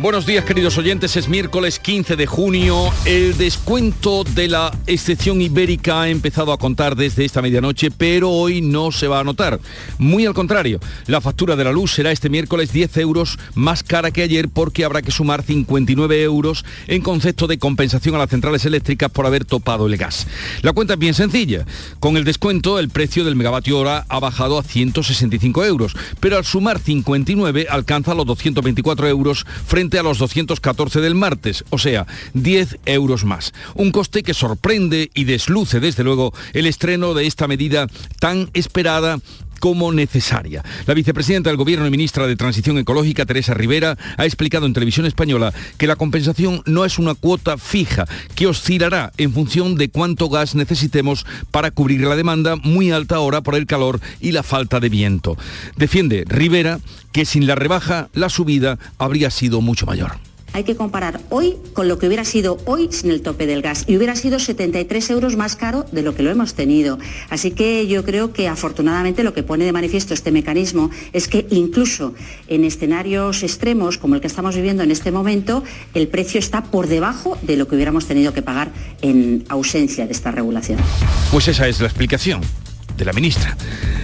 Buenos días queridos oyentes, es miércoles 15 de junio. El descuento de la excepción ibérica ha empezado a contar desde esta medianoche, pero hoy no se va a notar. Muy al contrario, la factura de la luz será este miércoles 10 euros más cara que ayer porque habrá que sumar 59 euros en concepto de compensación a las centrales eléctricas por haber topado el gas. La cuenta es bien sencilla. Con el descuento el precio del megavatio hora ha bajado a 165 euros, pero al sumar 59 alcanza los 224 euros frente a los 214 del martes, o sea, 10 euros más. Un coste que sorprende y desluce desde luego el estreno de esta medida tan esperada como necesaria. La vicepresidenta del Gobierno y ministra de Transición Ecológica, Teresa Rivera, ha explicado en televisión española que la compensación no es una cuota fija, que oscilará en función de cuánto gas necesitemos para cubrir la demanda muy alta ahora por el calor y la falta de viento. Defiende Rivera que sin la rebaja la subida habría sido mucho mayor. Hay que comparar hoy con lo que hubiera sido hoy sin el tope del gas y hubiera sido 73 euros más caro de lo que lo hemos tenido. Así que yo creo que afortunadamente lo que pone de manifiesto este mecanismo es que incluso en escenarios extremos como el que estamos viviendo en este momento, el precio está por debajo de lo que hubiéramos tenido que pagar en ausencia de esta regulación. Pues esa es la explicación de la ministra.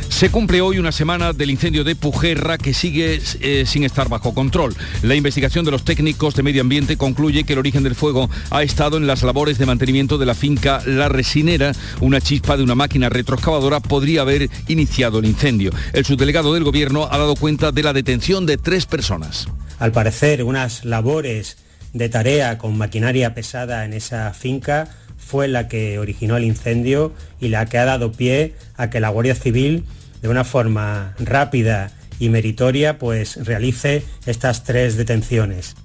Se cumple hoy una semana del incendio de Pujerra que sigue eh, sin estar bajo control. La investigación de los técnicos de medio ambiente concluye que el origen del fuego ha estado en las labores de mantenimiento de la finca La Resinera. Una chispa de una máquina retroexcavadora podría haber iniciado el incendio. El subdelegado del gobierno ha dado cuenta de la detención de tres personas. Al parecer, unas labores de tarea con maquinaria pesada en esa finca fue la que originó el incendio y la que ha dado pie a que la Guardia Civil, de una forma rápida y meritoria, pues realice estas tres detenciones.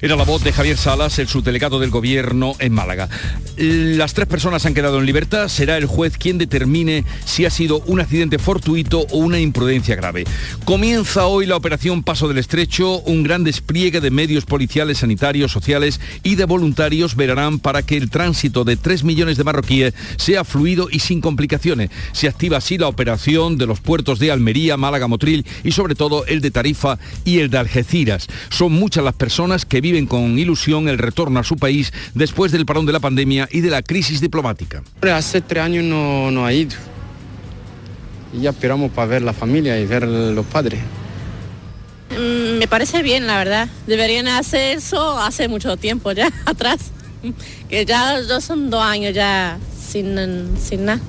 Era la voz de Javier Salas, el subdelegado del gobierno en Málaga. Las tres personas han quedado en libertad. Será el juez quien determine si ha sido un accidente fortuito o una imprudencia grave. Comienza hoy la operación Paso del Estrecho, un gran despliegue de medios policiales, sanitarios, sociales y de voluntarios verán para que el tránsito de 3 millones de marroquíes sea fluido y sin complicaciones. Se activa así la operación de los puertos de Almería, Málaga, Motril y sobre todo el de Tarifa y el de Algeciras. Son muchas las personas que viven con ilusión el retorno a su país después del parón de la pandemia y de la crisis diplomática. Hace tres años no, no ha ido. Y ya esperamos para ver la familia y ver los padres. Mm, me parece bien, la verdad. Deberían hacer eso hace mucho tiempo ya atrás. Que ya, ya son dos años ya sin, sin nada.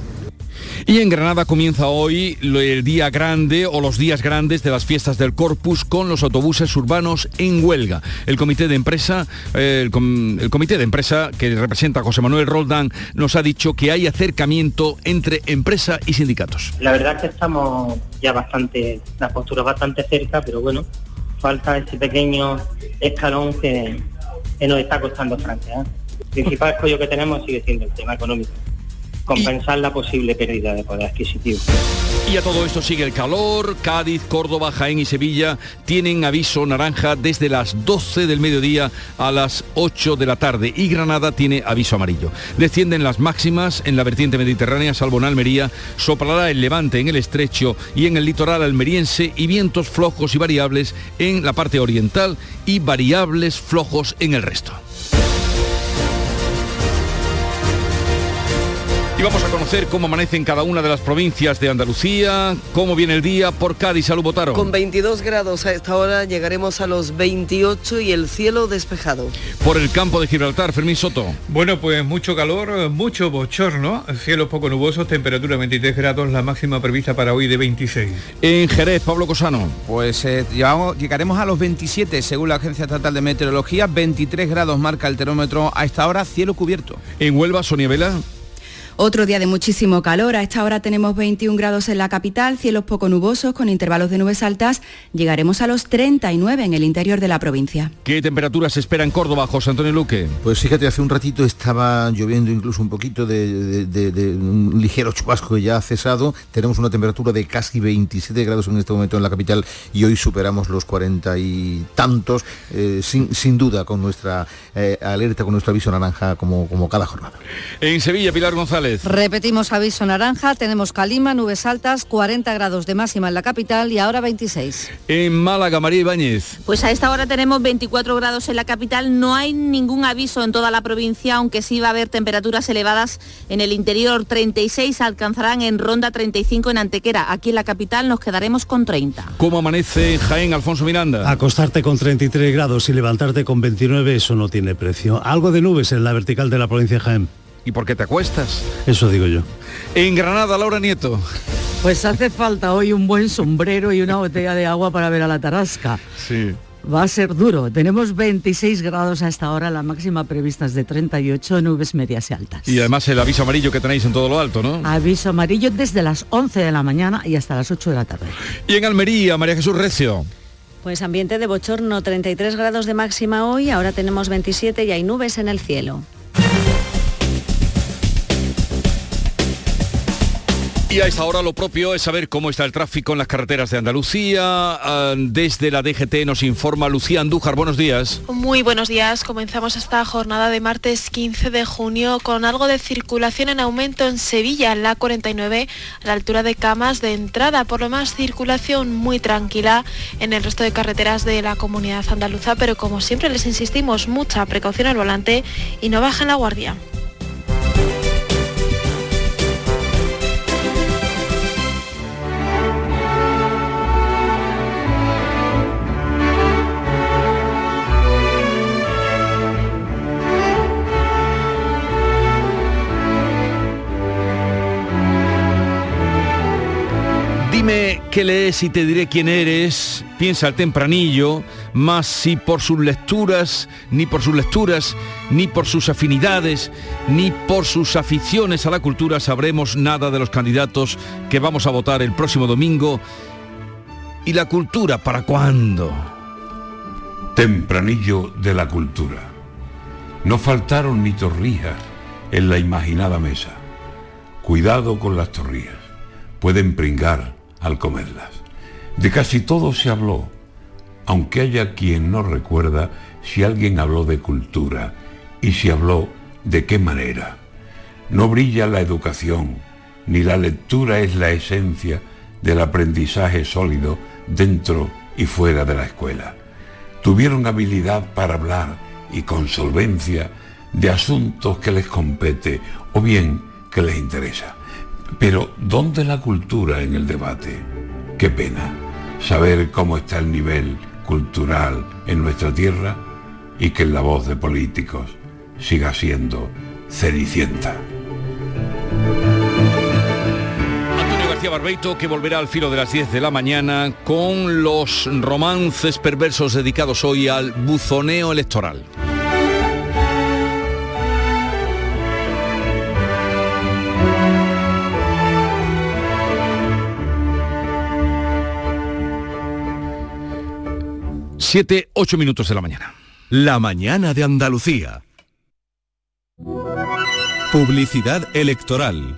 Y en Granada comienza hoy el día grande o los días grandes de las fiestas del Corpus con los autobuses urbanos en huelga. El comité de empresa, el, comité de empresa que representa a José Manuel Roldán nos ha dicho que hay acercamiento entre empresa y sindicatos. La verdad es que estamos ya bastante, la postura bastante cerca, pero bueno, falta ese pequeño escalón que, nos está costando Francia. El principal escollo que tenemos sigue siendo el tema económico compensar la posible pérdida de poder adquisitivo. Y a todo esto sigue el calor. Cádiz, Córdoba, Jaén y Sevilla tienen aviso naranja desde las 12 del mediodía a las 8 de la tarde y Granada tiene aviso amarillo. Descienden las máximas en la vertiente mediterránea, salvo en Almería, soplará el levante en el estrecho y en el litoral almeriense y vientos flojos y variables en la parte oriental y variables flojos en el resto. Y vamos a conocer cómo amanece en cada una de las provincias de Andalucía, cómo viene el día por Cádiz. Salud, Botaro. Con 22 grados a esta hora llegaremos a los 28 y el cielo despejado. Por el campo de Gibraltar, Fermín Soto. Bueno, pues mucho calor, mucho bochorno, cielos poco nubosos, temperatura 23 grados, la máxima prevista para hoy de 26. En Jerez, Pablo Cosano. Pues eh, llegaremos a los 27 según la Agencia Estatal de Meteorología, 23 grados marca el termómetro a esta hora, cielo cubierto. En Huelva, Sonia Vela. Otro día de muchísimo calor. A esta hora tenemos 21 grados en la capital, cielos poco nubosos con intervalos de nubes altas. Llegaremos a los 39 en el interior de la provincia. ¿Qué temperaturas se espera en Córdoba, José Antonio Luque? Pues fíjate, hace un ratito estaba lloviendo incluso un poquito de, un ligero chubasco que ya ha cesado. Tenemos una temperatura de casi 27 grados en este momento en la capital y hoy superamos los 40 y tantos, eh, sin, duda con nuestra eh, alerta, con nuestro aviso naranja como, como cada jornada. En Sevilla, Pilar González. Repetimos aviso naranja, tenemos calima, nubes altas, 40 grados de máxima en la capital y ahora 26. En Málaga, María Ibáñez. Pues a esta hora tenemos 24 grados en la capital, no hay ningún aviso en toda la provincia, aunque sí va a haber temperaturas elevadas en el interior, 36 alcanzarán en Ronda 35 en Antequera. Aquí en la capital nos quedaremos con 30. ¿Cómo amanece Jaén, Alfonso Miranda? Acostarte con 33 grados y levantarte con 29, eso no tiene precio. Algo de nubes en la vertical de la provincia de Jaén. ¿Y por qué te acuestas? Eso digo yo. En Granada, Laura Nieto. Pues hace falta hoy un buen sombrero y una botella de agua para ver a la tarasca. Sí. Va a ser duro. Tenemos 26 grados a esta hora, la máxima prevista es de 38, nubes medias y altas. Y además el aviso amarillo que tenéis en todo lo alto, ¿no? Aviso amarillo desde las 11 de la mañana y hasta las 8 de la tarde. Y en Almería, María Jesús Recio. Pues ambiente de bochorno, 33 grados de máxima hoy, ahora tenemos 27 y hay nubes en el cielo. Y a esta hora lo propio es saber cómo está el tráfico en las carreteras de Andalucía. Ah, desde la DGT nos informa Lucía Andújar. Buenos días. Muy buenos días. Comenzamos esta jornada de martes 15 de junio con algo de circulación en aumento en Sevilla, en la 49, a la altura de Camas de entrada. Por lo más, circulación muy tranquila en el resto de carreteras de la comunidad andaluza, pero como siempre les insistimos, mucha precaución al volante y no bajen la guardia. Dime qué lees y te diré quién eres. Piensa el tempranillo, más si por sus lecturas, ni por sus lecturas, ni por sus afinidades, ni por sus aficiones a la cultura sabremos nada de los candidatos que vamos a votar el próximo domingo. ¿Y la cultura para cuándo? Tempranillo de la cultura. No faltaron ni torrijas en la imaginada mesa. Cuidado con las torrijas. Pueden pringar al comerlas. De casi todo se habló, aunque haya quien no recuerda si alguien habló de cultura y si habló de qué manera. No brilla la educación, ni la lectura es la esencia del aprendizaje sólido dentro y fuera de la escuela. Tuvieron habilidad para hablar y con solvencia de asuntos que les compete o bien que les interesa. Pero ¿dónde la cultura en el debate? Qué pena saber cómo está el nivel cultural en nuestra tierra y que la voz de políticos siga siendo cenicienta. García Barbeito que volverá al filo de las 10 de la mañana con los romances perversos dedicados hoy al buzoneo electoral. Siete, ocho minutos de la mañana. La mañana de Andalucía. Publicidad electoral.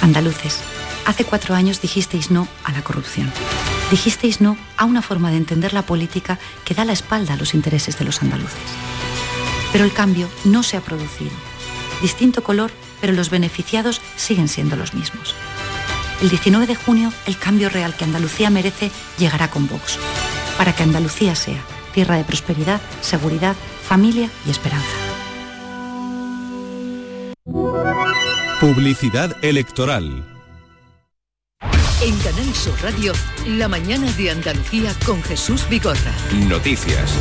Andaluces, hace cuatro años dijisteis no a la corrupción. Dijisteis no a una forma de entender la política que da la espalda a los intereses de los andaluces. Pero el cambio no se ha producido. Distinto color, pero los beneficiados siguen siendo los mismos. El 19 de junio, el cambio real que Andalucía merece llegará con Vox, para que Andalucía sea tierra de prosperidad, seguridad, familia y esperanza. Publicidad electoral. En Canal Sur Radio, la mañana de Andalucía con Jesús Bigorra. Noticias.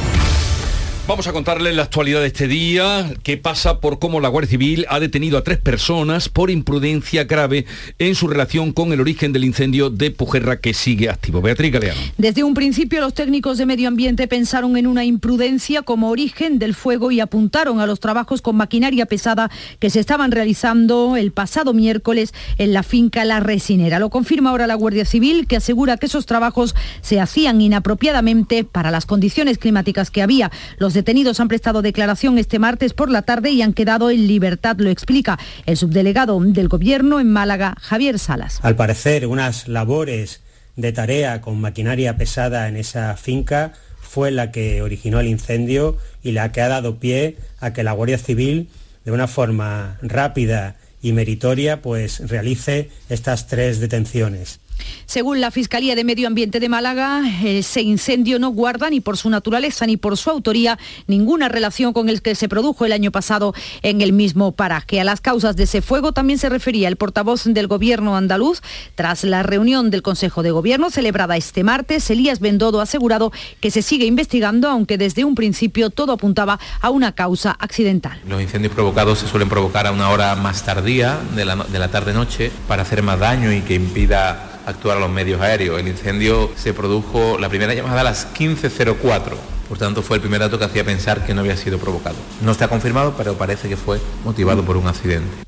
Vamos a contarles la actualidad de este día, que pasa por cómo la Guardia Civil ha detenido a tres personas por imprudencia grave en su relación con el origen del incendio de Pujerra que sigue activo. Beatriz Galeano. Desde un principio los técnicos de medio ambiente pensaron en una imprudencia como origen del fuego y apuntaron a los trabajos con maquinaria pesada que se estaban realizando el pasado miércoles en la finca La Resinera. Lo confirma ahora la Guardia Civil que asegura que esos trabajos se hacían inapropiadamente para las condiciones climáticas que había. Los detenidos han prestado declaración este martes por la tarde y han quedado en libertad, lo explica el subdelegado del Gobierno en Málaga, Javier Salas. Al parecer, unas labores de tarea con maquinaria pesada en esa finca fue la que originó el incendio y la que ha dado pie a que la Guardia Civil, de una forma rápida y meritoria, pues realice estas tres detenciones. Según la Fiscalía de Medio Ambiente de Málaga, ese incendio no guarda ni por su naturaleza ni por su autoría ninguna relación con el que se produjo el año pasado en el mismo paraje. A las causas de ese fuego también se refería el portavoz del Gobierno andaluz. Tras la reunión del Consejo de Gobierno celebrada este martes, Elías Bendodo ha asegurado que se sigue investigando, aunque desde un principio todo apuntaba a una causa accidental. Los incendios provocados se suelen provocar a una hora más tardía de la, de la tarde-noche para hacer más daño y que impida actuar a los medios aéreos. El incendio se produjo, la primera llamada a las 15.04. Por tanto, fue el primer dato que hacía pensar que no había sido provocado. No está confirmado, pero parece que fue motivado por un accidente.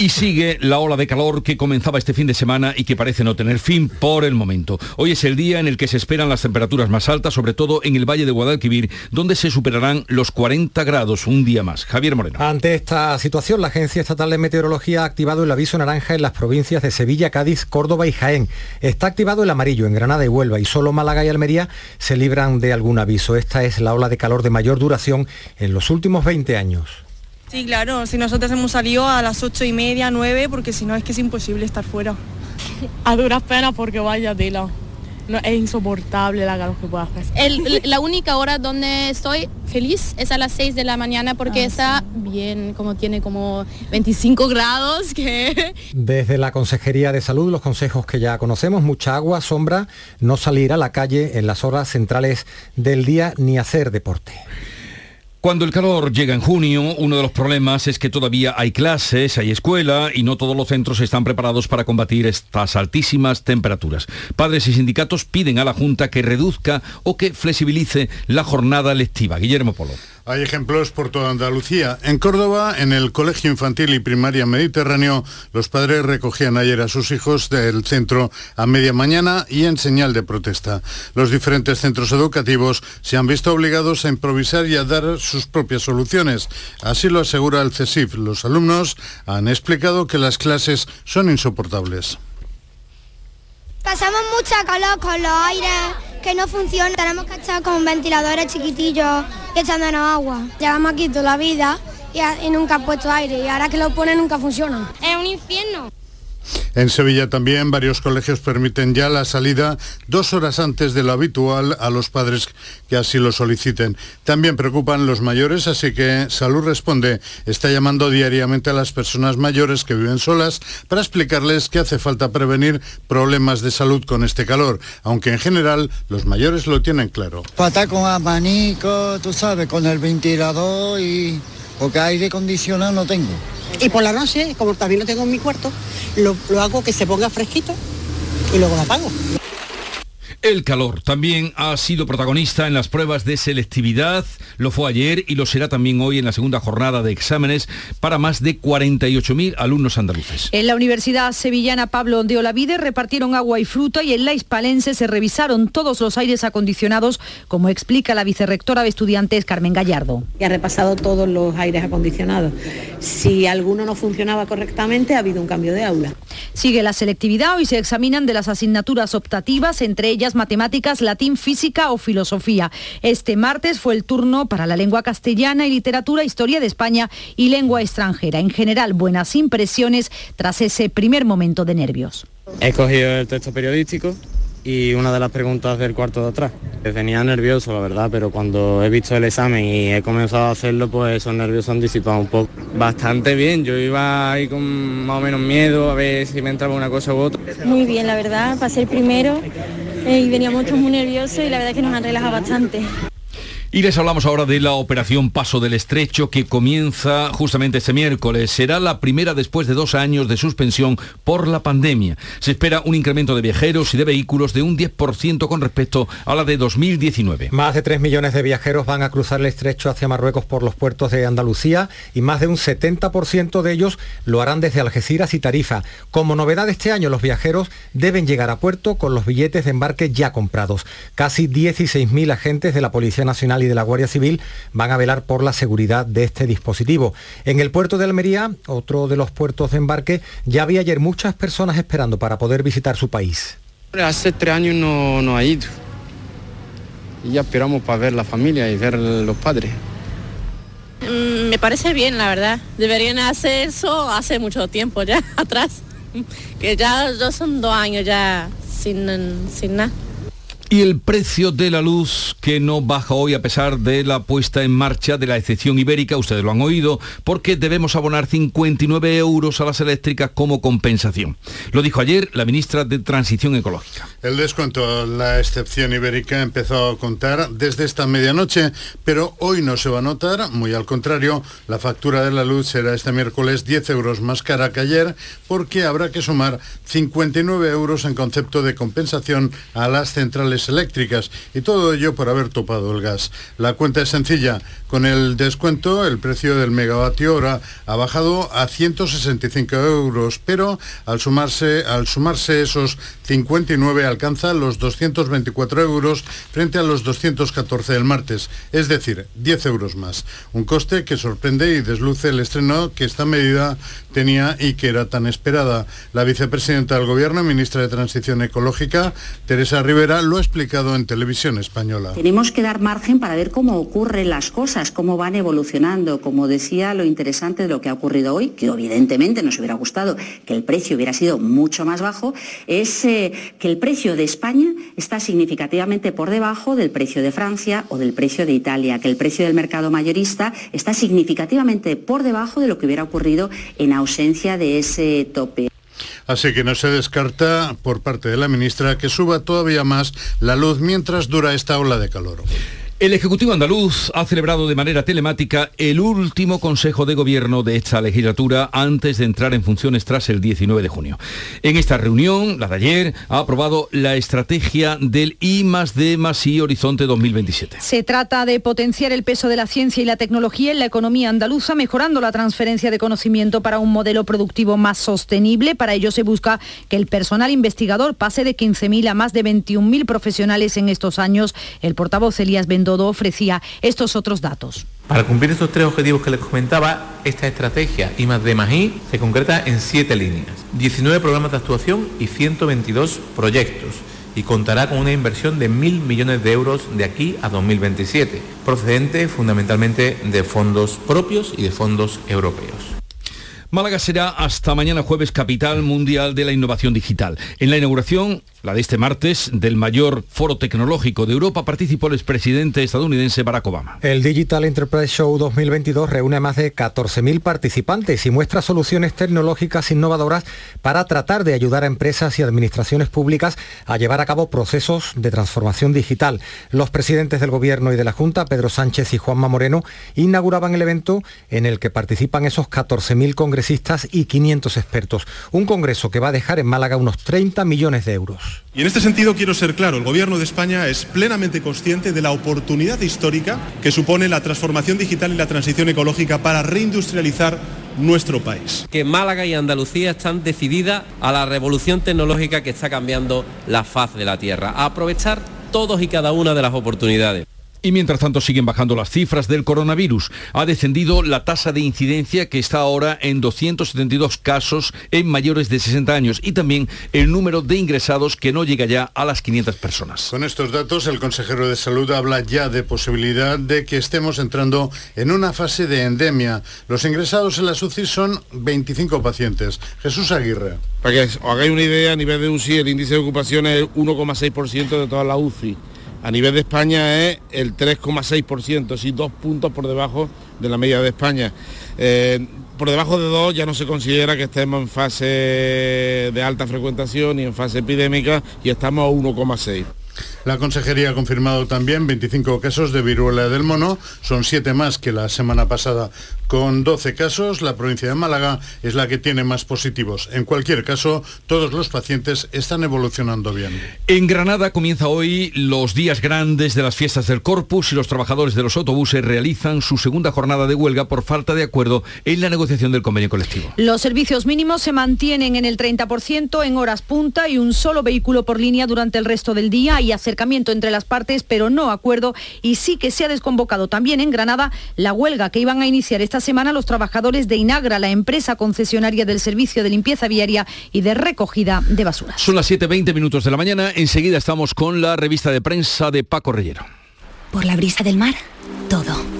Y sigue la ola de calor que comenzaba este fin de semana y que parece no tener fin por el momento. Hoy es el día en el que se esperan las temperaturas más altas, sobre todo en el Valle de Guadalquivir, donde se superarán los 40 grados un día más. Javier Moreno. Ante esta situación, la Agencia Estatal de Meteorología ha activado el aviso naranja en las provincias de Sevilla, Cádiz, Córdoba y Jaén. Está activado el amarillo en Granada y Huelva y solo Málaga y Almería se libran de algún aviso. Esta es la ola de calor de mayor duración en los últimos 20 años. Sí, claro, si nosotros hemos salido a las ocho y media, nueve, porque si no es que es imposible estar fuera. A duras penas porque vaya tela. No, es insoportable la calor que puede hacer. la única hora donde estoy feliz es a las 6 de la mañana porque Ah, está bien, como tiene como 25 grados. Que... Desde la Consejería de Salud, los consejos que ya conocemos, mucha agua, sombra, no salir a la calle en las horas centrales del día ni hacer deporte. Cuando el calor llega en junio, uno de los problemas es que todavía hay clases, hay escuela y no todos los centros están preparados para combatir estas altísimas temperaturas. Padres y sindicatos piden a la Junta que reduzca o que flexibilice la jornada lectiva. Guillermo Polo. Hay ejemplos por toda Andalucía. En Córdoba, en el Colegio Infantil y Primaria Mediterráneo, los padres recogían ayer a sus hijos del centro a media mañana y en señal de protesta. Los diferentes centros educativos se han visto obligados a improvisar y a dar sus propias soluciones. Así lo asegura el CESIF. Los alumnos han explicado que las clases son insoportables. Pasamos mucha calor con los aires que no funcionan. Tenemos que estar con ventiladores chiquitillos y echándonos agua. Llevamos aquí toda la vida y, y nunca ha puesto aire y ahora que lo pone nunca funciona. Es un infierno. En Sevilla también varios colegios permiten ya la salida dos horas antes de lo habitual a los padres que así lo soliciten. También preocupan los mayores, así que Salud Responde está llamando diariamente a las personas mayores que viven solas para explicarles que hace falta prevenir problemas de salud con este calor, aunque en general los mayores lo tienen claro. Estar con abanico, tú sabes, con el ventilador y... porque aire acondicionado no tengo. Y por la noche, como también lo tengo en mi cuarto, lo, lo hago que se ponga fresquito y luego lo apago. El calor también ha sido protagonista en las pruebas de selectividad, lo fue ayer y lo será también hoy en la segunda jornada de exámenes para más de 48.000 alumnos andaluces. En la Universidad Sevillana Pablo de Olavide repartieron agua y fruta y en la Hispalense se revisaron todos los aires acondicionados, como explica la vicerrectora de estudiantes Carmen Gallardo. Y ha repasado todos los aires acondicionados. Si alguno no funcionaba correctamente, ha habido un cambio de aula. Sigue la selectividad, hoy se examinan de las asignaturas optativas, entre ellas matemáticas, latín, física o filosofía. Este martes fue el turno para la lengua castellana y literatura, historia de España y lengua extranjera. En general, buenas impresiones tras ese primer momento de nervios. He cogido el texto periodístico y una de las preguntas del cuarto de atrás. Venía nervioso, la verdad, pero cuando he visto el examen y he comenzado a hacerlo, pues esos nervios han disipado un poco. Bastante bien, yo iba ahí con más o menos miedo a ver si me entraba una cosa u otra. Muy bien, la verdad, pasé el primero eh, y veníamos todos muy nerviosos y la verdad es que nos han relajado bastante. Y les hablamos ahora de la operación Paso del Estrecho que comienza justamente este miércoles. Será la primera después de dos años de suspensión por la pandemia. Se espera un incremento de viajeros y de vehículos de un 10% con respecto a la de 2019. Más de 3 millones de viajeros van a cruzar el estrecho hacia Marruecos por los puertos de Andalucía y más de un 70% de ellos lo harán desde Algeciras y Tarifa. Como novedad este año, los viajeros deben llegar a puerto con los billetes de embarque ya comprados. Casi 16.000 agentes de la Policía Nacional y de la Guardia Civil van a velar por la seguridad de este dispositivo. En el puerto de Almería, otro de los puertos de embarque, ya había ayer muchas personas esperando para poder visitar su país. Hace tres años no, no ha ido. Y ya esperamos para ver la familia y ver los padres. Mm, Me parece bien, la verdad. Deberían hacer eso hace mucho tiempo ya atrás. Que ya, ya son dos años ya sin, sin nada. Y el precio de la luz que no baja hoy a pesar de la puesta en marcha de la excepción ibérica, ustedes lo han oído, porque debemos abonar 59 euros a las eléctricas como compensación. Lo dijo ayer la ministra de Transición Ecológica. El descuento, la excepción ibérica empezó a contar desde esta medianoche, pero hoy no se va a notar, muy al contrario, la factura de la luz será este miércoles 10 euros más cara que ayer, porque habrá que sumar 59 euros en concepto de compensación a las centrales eléctricas y todo ello por haber topado el gas. La cuenta es sencilla. Con el descuento, el precio del megavatio hora ha bajado a 165 euros, pero al sumarse, al sumarse esos 59 alcanza los 224 euros frente a los 214 del martes, es decir, 10 euros más. Un coste que sorprende y desluce el estreno que esta medida tenía y que era tan esperada. La vicepresidenta del Gobierno, ministra de Transición Ecológica, Teresa Rivera, lo ha explicado en televisión española. Tenemos que dar margen para ver cómo ocurren las cosas, cómo van evolucionando. Como decía, lo interesante de lo que ha ocurrido hoy, que evidentemente nos hubiera gustado que el precio hubiera sido mucho más bajo, es eh, que el precio de España está significativamente por debajo del precio de Francia o del precio de Italia, que el precio del mercado mayorista está significativamente por debajo de lo que hubiera ocurrido en ausencia de ese tope. Así que no se descarta por parte de la ministra que suba todavía más la luz mientras dura esta ola de calor. El Ejecutivo andaluz ha celebrado de manera telemática el último Consejo de Gobierno de esta legislatura antes de entrar en funciones tras el 19 de junio. En esta reunión, la de ayer, ha aprobado la estrategia del I más D más Horizonte 2027. Se trata de potenciar el peso de la ciencia y la tecnología en la economía andaluza, mejorando la transferencia de conocimiento para un modelo productivo más sostenible. Para ello se busca que el personal investigador pase de 15.000 a más de 21.000 profesionales en estos años. El portavoz Elías Bendodo ofrecía estos otros datos. Para cumplir estos tres objetivos que les comentaba, esta estrategia I más D más I se concreta en siete líneas, 19 programas de actuación y 122 proyectos y contará con una inversión de mil millones de euros de aquí a 2027, procedente fundamentalmente de fondos propios y de fondos europeos. Málaga será hasta mañana jueves capital mundial de la innovación digital. En la inauguración, la de este martes, del mayor foro tecnológico de Europa, participó el expresidente estadounidense Barack Obama. El Digital Enterprise Show 2022 reúne a más de 14.000 participantes y muestra soluciones tecnológicas innovadoras para tratar de ayudar a empresas y administraciones públicas a llevar a cabo procesos de transformación digital. Los presidentes del Gobierno y de la Junta, Pedro Sánchez y Juanma Moreno, inauguraban el evento en el que participan esos 14.000 congresistas y 500 expertos. Un congreso que va a dejar en Málaga unos 30 millones de euros. Y en este sentido quiero ser claro, el Gobierno de España es plenamente consciente de la oportunidad histórica que supone la transformación digital y la transición ecológica para reindustrializar nuestro país. Que Málaga y Andalucía están decididas a la revolución tecnológica que está cambiando la faz de la Tierra, a aprovechar todos y cada una de las oportunidades. Y mientras tanto siguen bajando las cifras del coronavirus. Ha descendido la tasa de incidencia que está ahora en 272 casos en mayores de 60 años y también el número de ingresados que no llega ya a las 500 personas. Con estos datos, el consejero de salud habla ya de posibilidad de que estemos entrando en una fase de endemia. Los ingresados en la UCI son 25 pacientes. Jesús Aguirre. Para que os hagáis una idea, a nivel de UCI el índice de ocupación es 1,6% de toda la UCI. A nivel de España es el 3,6%, sí, dos puntos por debajo de la media de España. Eh, por debajo de dos ya no se considera que estemos en fase de alta frecuentación y en fase epidémica y estamos a 1,6. La consejería ha confirmado también 25 casos de viruela del mono, son 7 más que la semana pasada. Con 12 casos, la provincia de Málaga es la que tiene más positivos. En cualquier caso, todos los pacientes están evolucionando bien. En Granada comienza hoy los días grandes de las fiestas del Corpus y los trabajadores de los autobuses realizan su segunda jornada de huelga por falta de acuerdo en la negociación del convenio colectivo. Los servicios mínimos se mantienen en el 30% en horas punta y un solo vehículo por línea durante el resto del día y acercamiento entre las partes, pero no acuerdo. Y sí que se ha desconvocado también en Granada la huelga que iban a iniciar esta semana los trabajadores de Inagra, la empresa concesionaria del servicio de limpieza viaria y de recogida de basura. Son las 7.20 minutos de la mañana. Enseguida estamos con la revista de prensa de Paco Reyero. Por la brisa del mar, todo.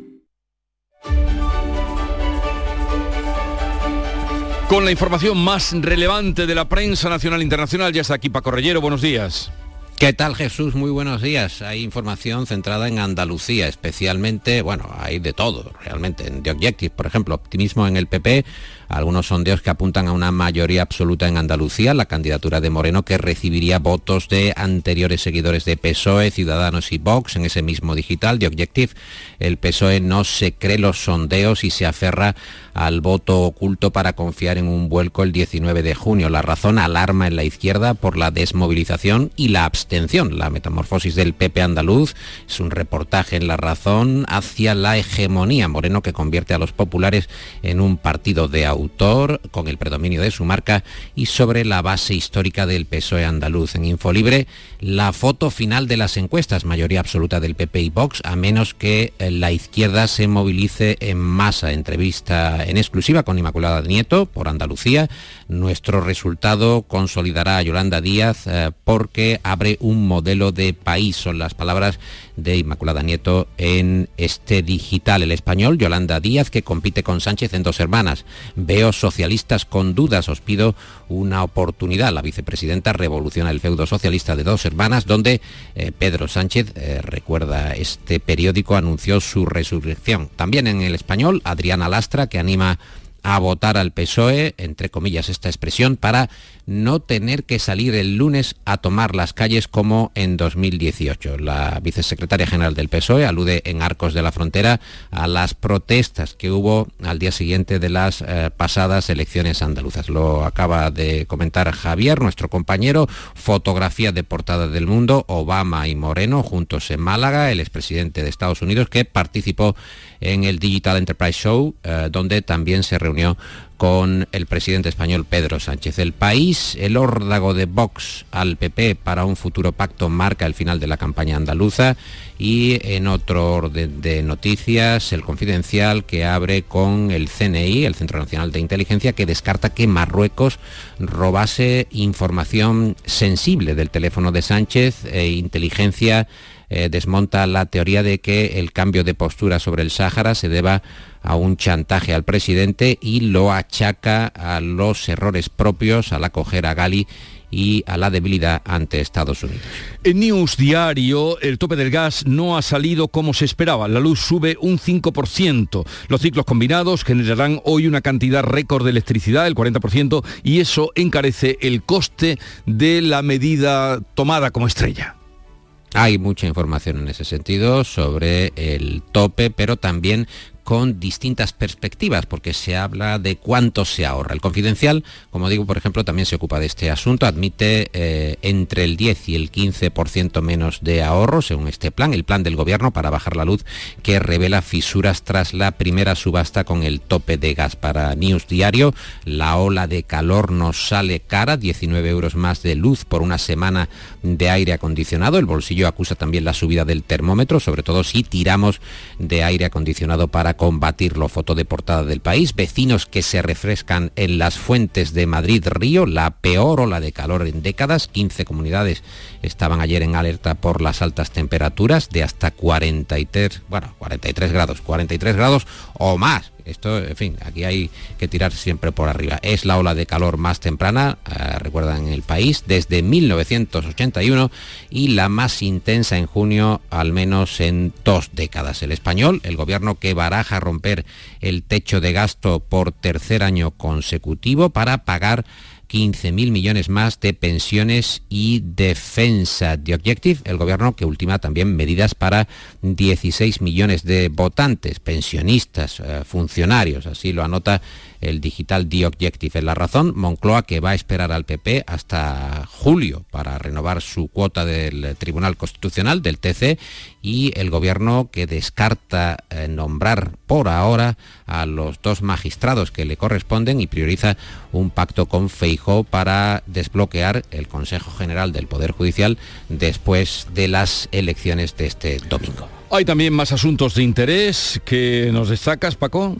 Con la información más relevante de la prensa nacional e internacional, ya está aquí Paco Reyero, buenos días. ¿Qué tal Jesús? Muy buenos días. Hay información centrada en Andalucía, especialmente, bueno, hay de todo, realmente. En The Objective, por ejemplo, optimismo en el PP, algunos sondeos que apuntan a una mayoría absoluta en Andalucía, la candidatura de Moreno que recibiría votos de anteriores seguidores de PSOE, Ciudadanos y Vox en ese mismo digital de Objective. El PSOE no se cree los sondeos y se aferra al voto oculto para confiar en un vuelco el 19 de junio. La razón alarma en la izquierda por la desmovilización y la abstención. La metamorfosis del PP andaluz es un reportaje en la razón hacia la hegemonía Moreno que convierte a los populares en un partido de autor con el predominio de su marca y sobre la base histórica del PSOE andaluz. En Infolibre, la foto final de las encuestas, mayoría absoluta del PP y Vox, a menos que la izquierda se movilice en masa. Entrevista en exclusiva con Inmaculada Nieto por Andalucía. Nuestro resultado consolidará a Yolanda Díaz eh, porque abre un modelo de país. Son las palabras de Inmaculada Nieto en este digital. El español, Yolanda Díaz, que compite con Sánchez en dos hermanas. Veo socialistas con dudas. Os pido una oportunidad. La vicepresidenta revoluciona el feudo socialista de dos hermanas, donde eh, Pedro Sánchez, eh, recuerda este periódico, anunció su resurrección. También en el español, Adriana Lastra, que anima a votar al PSOE, entre comillas esta expresión, para no tener que salir el lunes a tomar las calles como en 2018. La vicesecretaria general del PSOE alude en Arcos de la Frontera a las protestas que hubo al día siguiente de las eh, pasadas elecciones andaluzas. Lo acaba de comentar Javier, nuestro compañero. Fotografía de portada del mundo, Obama y Moreno juntos en Málaga, el expresidente de Estados Unidos que participó en el Digital Enterprise Show, eh, donde también se reunió con el presidente español Pedro Sánchez. El país, el órdago de Vox al PP para un futuro pacto marca el final de la campaña andaluza y en otro orden de noticias, el confidencial que abre con el CNI, el Centro Nacional de Inteligencia, que descarta que Marruecos robase información sensible del teléfono de Sánchez e inteligencia eh, desmonta la teoría de que el cambio de postura sobre el Sáhara se deba un chantaje al presidente y lo achaca a los errores propios al acoger a Gali y a la debilidad ante Estados Unidos. En News Diario, el tope del gas no ha salido como se esperaba. La luz sube un 5%. Los ciclos combinados generarán hoy una cantidad récord de electricidad, el 40%, y eso encarece el coste de la medida tomada como estrella. Hay mucha información en ese sentido sobre el tope, pero también con distintas perspectivas, porque se habla de cuánto se ahorra. El confidencial, como digo, por ejemplo, también se ocupa de este asunto, admite eh, entre el 10 y el 15% menos de ahorro, según este plan, el plan del gobierno para bajar la luz, que revela fisuras tras la primera subasta con el tope de gas para News Diario. La ola de calor nos sale cara, 19 euros más de luz por una semana de aire acondicionado. El bolsillo acusa también la subida del termómetro, sobre todo si tiramos de aire acondicionado para combatirlo. Foto de portada del país. Vecinos que se refrescan en las fuentes de Madrid-Río, la peor ola de calor en décadas. 15 comunidades estaban ayer en alerta por las altas temperaturas de hasta 43, bueno, 43 grados, 43 grados o más. Esto, en fin, aquí hay que tirar siempre por arriba. Es la ola de calor más temprana, eh, recuerdan, el país, desde 1981 y la más intensa en junio, al menos en dos décadas. El español, el gobierno que baraja romper el techo de gasto por tercer año consecutivo para pagar 15.000 millones más de pensiones y defensa. de Objective, el gobierno que ultima también medidas para 16 millones de votantes, pensionistas, eh, funcionarios, así lo anota el digital The Objective. En la razón, Moncloa que va a esperar al PP hasta julio para renovar su cuota del Tribunal Constitucional, del TC, y el gobierno que descarta eh, nombrar por ahora a los dos magistrados que le corresponden y prioriza un pacto con Feijó para desbloquear el Consejo General del Poder Judicial después de las elecciones de este domingo. Hay también más asuntos de interés que nos destacas, Paco.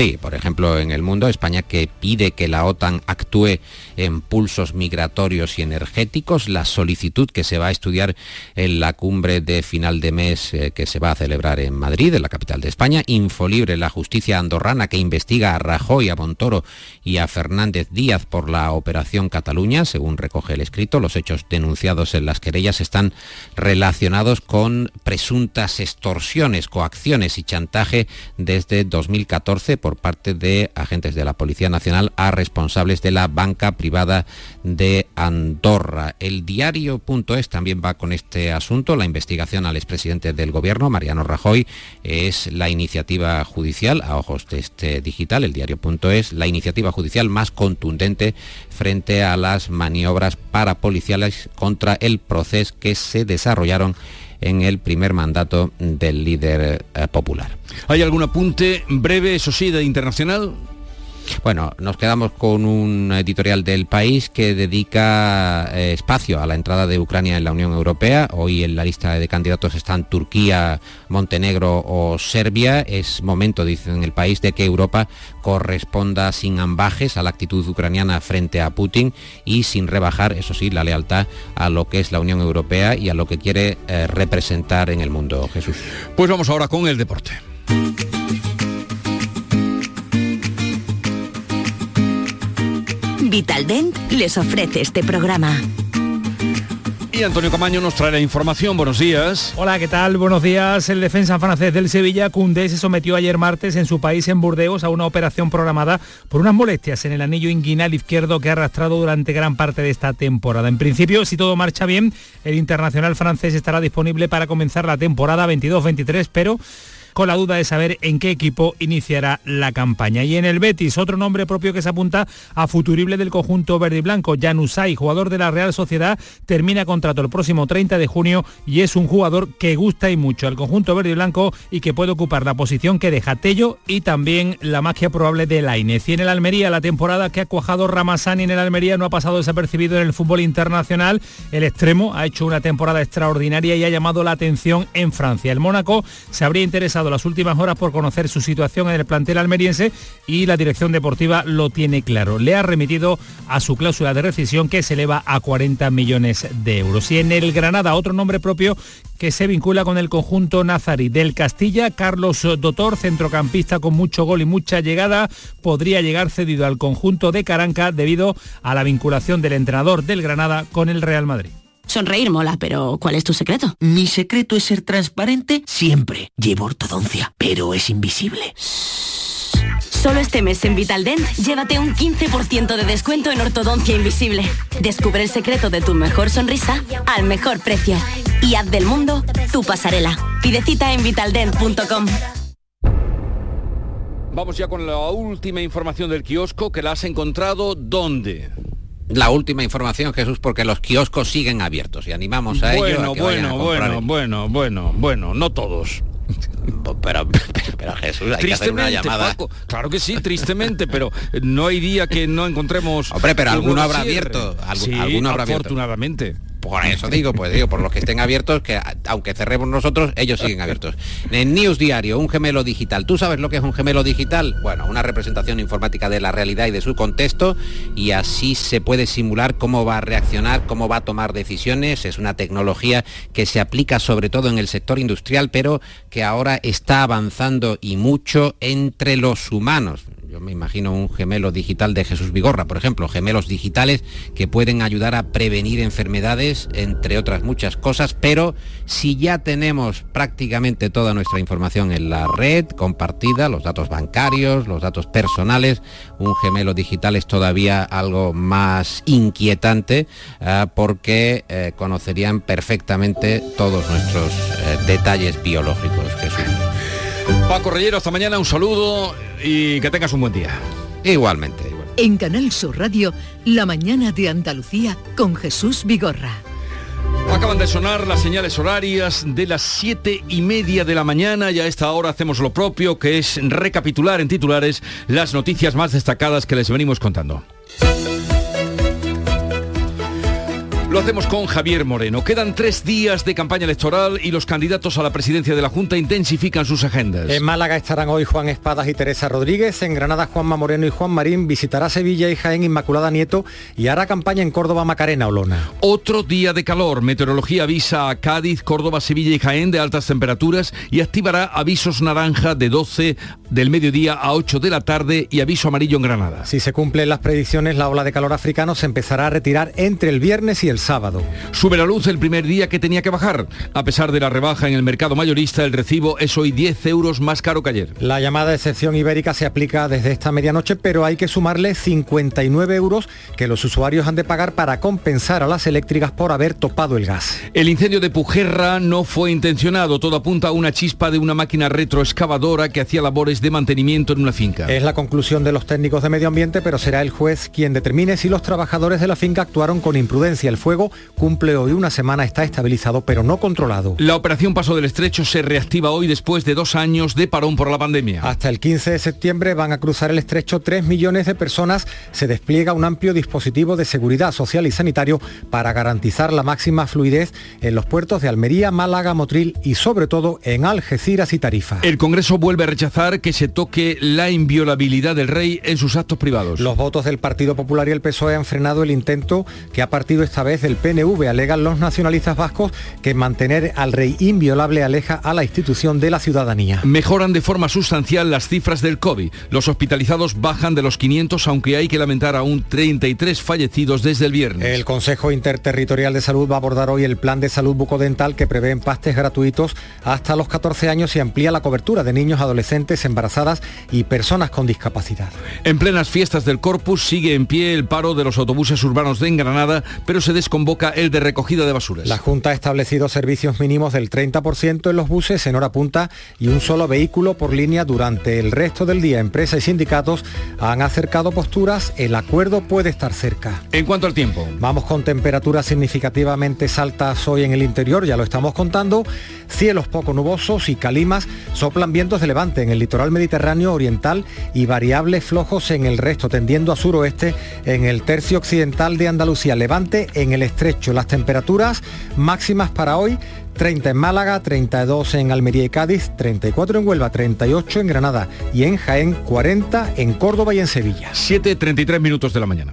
Sí, por ejemplo, en el mundo, España que pide que la OTAN actúe en pulsos migratorios y energéticos, la solicitud que se va a estudiar en la cumbre de final de mes eh, que se va a celebrar en Madrid, en la capital de España, Infolibre, la justicia andorrana que investiga a Rajoy, a Montoro y a Fernández Díaz por la operación Cataluña, según recoge el escrito, los hechos denunciados en las querellas están relacionados con presuntas extorsiones, coacciones y chantaje desde 2014 por parte de agentes de la Policía Nacional a responsables de la banca privada de Andorra. El diario.es también va con este asunto. La investigación al expresidente del gobierno, Mariano Rajoy, es la iniciativa judicial, a ojos de este digital, el diario.es, la iniciativa judicial más contundente frente a las maniobras parapoliciales contra el proceso que se desarrollaron en el primer mandato del líder eh, popular. ¿Hay algún apunte breve, eso sí, de internacional? Bueno, nos quedamos con un editorial del país que dedica eh, espacio a la entrada de Ucrania en la Unión Europea. Hoy en la lista de candidatos están Turquía, Montenegro o Serbia. Es momento, dicen el país, de que Europa corresponda sin ambajes a la actitud ucraniana frente a Putin y sin rebajar, eso sí, la lealtad a lo que es la Unión Europea y a lo que quiere eh, representar en el mundo. Jesús. Pues vamos ahora con el deporte. Vitaldent les ofrece este programa. Y Antonio Camaño nos trae la información. Buenos días. Hola, ¿qué tal? Buenos días. El defensa francés del Sevilla, Koundé, se sometió ayer martes en su país, en Burdeos, a una operación programada por unas molestias en el anillo inguinal izquierdo que ha arrastrado durante gran parte de esta temporada. En principio, si todo marcha bien, el internacional francés estará disponible para comenzar la temporada 22-23, pero con la duda de saber en qué equipo iniciará la campaña. Y en el Betis, otro nombre propio que se apunta a futurible del conjunto verde y blanco, Janusay, jugador de la Real Sociedad, termina contrato el próximo 30 de junio y es un jugador que gusta y mucho al conjunto verde y blanco y que puede ocupar la posición que deja Tello y también la magia probable de Lainez. Y en el Almería, la temporada que ha cuajado Ramazani en el Almería no ha pasado desapercibido en el fútbol internacional. El extremo ha hecho una temporada extraordinaria y ha llamado la atención en Francia. El Mónaco se habría interesado las últimas horas por conocer su situación en el plantel almeriense y la dirección deportiva lo tiene claro. Le ha remitido a su cláusula de rescisión que se eleva a 40 millones de euros. Y en el Granada, otro nombre propio que se vincula con el conjunto nazarí del Castilla, Carlos Dotor, centrocampista con mucho gol y mucha llegada, podría llegar cedido al conjunto de Caranca debido a la vinculación del entrenador del Granada con el Real Madrid. Sonreír mola, pero ¿cuál es tu secreto? Mi secreto es ser transparente siempre. Llevo ortodoncia, pero es invisible. Solo este mes en Vitaldent, llévate un 15% de descuento en ortodoncia invisible. Descubre el secreto de tu mejor sonrisa al mejor precio. Y haz del mundo tu pasarela. Pide cita en vitaldent.com. Vamos ya con la última información del kiosco que la has encontrado ¿dónde? La última información, Jesús, porque los kioscos siguen abiertos y animamos a ellos a que vayan a bueno, comprar. bueno, bueno, bueno, bueno, no todos. Pero, pero, pero, Jesús, hay que hacer una llamada. Paco, claro que sí, tristemente, pero no hay día que no encontremos. Hombre, pero un alguno habrá cierre. abierto, algu- Sí, alguno habrá abierto. Por eso digo, pues digo, por los que estén abiertos, que aunque cerremos nosotros, ellos siguen abiertos. En News Diario, un gemelo digital. ¿Tú sabes lo que es un gemelo digital? Bueno, una representación informática de la realidad y de su contexto, y así se puede simular cómo va a reaccionar, cómo va a tomar decisiones. Es una tecnología que se aplica sobre todo en el sector industrial, pero que ahora está avanzando y mucho entre los humanos. Yo me imagino un gemelo digital de Jesús Vigorra, por ejemplo, gemelos digitales que pueden ayudar a prevenir enfermedades, entre otras muchas cosas, pero si ya tenemos prácticamente toda nuestra información en la red compartida, los datos bancarios, los datos personales, un gemelo digital es todavía algo más inquietante ah, porque eh, conocerían perfectamente todos nuestros eh, detalles biológicos. Paco Reyero, hasta mañana, un saludo y que tengas un buen día. Igualmente. En Canal Sur Radio, La mañana de Andalucía con Jesús Vigorra. Acaban de sonar las señales horarias de las siete y media de la mañana y a esta hora hacemos lo propio, que es recapitular en titulares las noticias más destacadas que les venimos contando. Lo hacemos con Javier Moreno. Quedan tres días de campaña electoral y los candidatos a la presidencia de la Junta intensifican sus agendas. En Málaga estarán hoy Juan Espadas y Teresa Rodríguez, en Granada Juanma Moreno y Juan Marín, visitará Sevilla y Jaén Inmaculada Nieto y hará campaña en Córdoba Macarena Olona. Otro día de calor. Meteorología avisa a Cádiz, Córdoba, Sevilla y Jaén de altas temperaturas y activará avisos naranja de 12 del mediodía a 8 de la tarde y aviso amarillo en Granada. Si se cumplen las predicciones, la ola de calor africano se empezará a retirar entre el viernes y el sábado. Sube la luz el primer día que tenía que bajar. A pesar de la rebaja en el mercado mayorista, el recibo es hoy 10 euros más caro que ayer. La llamada excepción ibérica se aplica desde esta medianoche, pero hay que sumarle 59 euros que los usuarios han de pagar para compensar a las eléctricas por haber topado el gas. El incendio de Pujerra no fue intencionado. Todo apunta a una chispa de una máquina retroexcavadora que hacía labores de mantenimiento en una finca. Es la conclusión de los técnicos de medio ambiente, pero será el juez quien determine si los trabajadores de la finca actuaron con imprudencia. El fuego cumple hoy una semana, está estabilizado, pero no controlado. La operación Paso del Estrecho se reactiva hoy después de dos años de parón por la pandemia. Hasta el 15 de septiembre van a cruzar el estrecho 3 millones de personas. Se despliega un amplio dispositivo de seguridad social y sanitario para garantizar la máxima fluidez en los puertos de Almería, Málaga, Motril y sobre todo en Algeciras y Tarifa. El Congreso vuelve a rechazar que se toque la inviolabilidad del rey en sus actos privados. Los votos del Partido Popular y el PSOE han frenado el intento que ha partido esta vez del PNV. Alegan los nacionalistas vascos que mantener al rey inviolable aleja a la institución de la ciudadanía. Mejoran de forma sustancial las cifras del COVID. Los hospitalizados bajan de los 500, aunque hay que lamentar aún 33 fallecidos desde el viernes. El Consejo Interterritorial de Salud va a abordar hoy el plan de salud bucodental que prevé empastes gratuitos hasta los 14 años y amplía la cobertura de niños, adolescentes, embarazadas y personas con discapacidad. En plenas fiestas del Corpus sigue en pie el paro de los autobuses urbanos de Granada, pero se desconvoca el de recogida de basuras. La Junta ha establecido servicios mínimos del 30% en los buses en hora punta y un solo vehículo por línea durante el resto del día. Empresas y sindicatos han acercado posturas, el acuerdo puede estar cerca. En cuanto al tiempo. Vamos con temperaturas significativamente altas hoy en el interior, ya lo estamos contando. Cielos poco nubosos y calimas, soplan vientos de levante en el litoral mediterráneo oriental y variables flojos en el resto, tendiendo a suroeste en el tercio occidental de Andalucía. Levante en el estrecho. Las temperaturas máximas para hoy 30 en Málaga, 32 en Almería y Cádiz, 34 en Huelva, 38 en Granada y en Jaén, 40 en Córdoba y en Sevilla. 7.33 minutos de la mañana.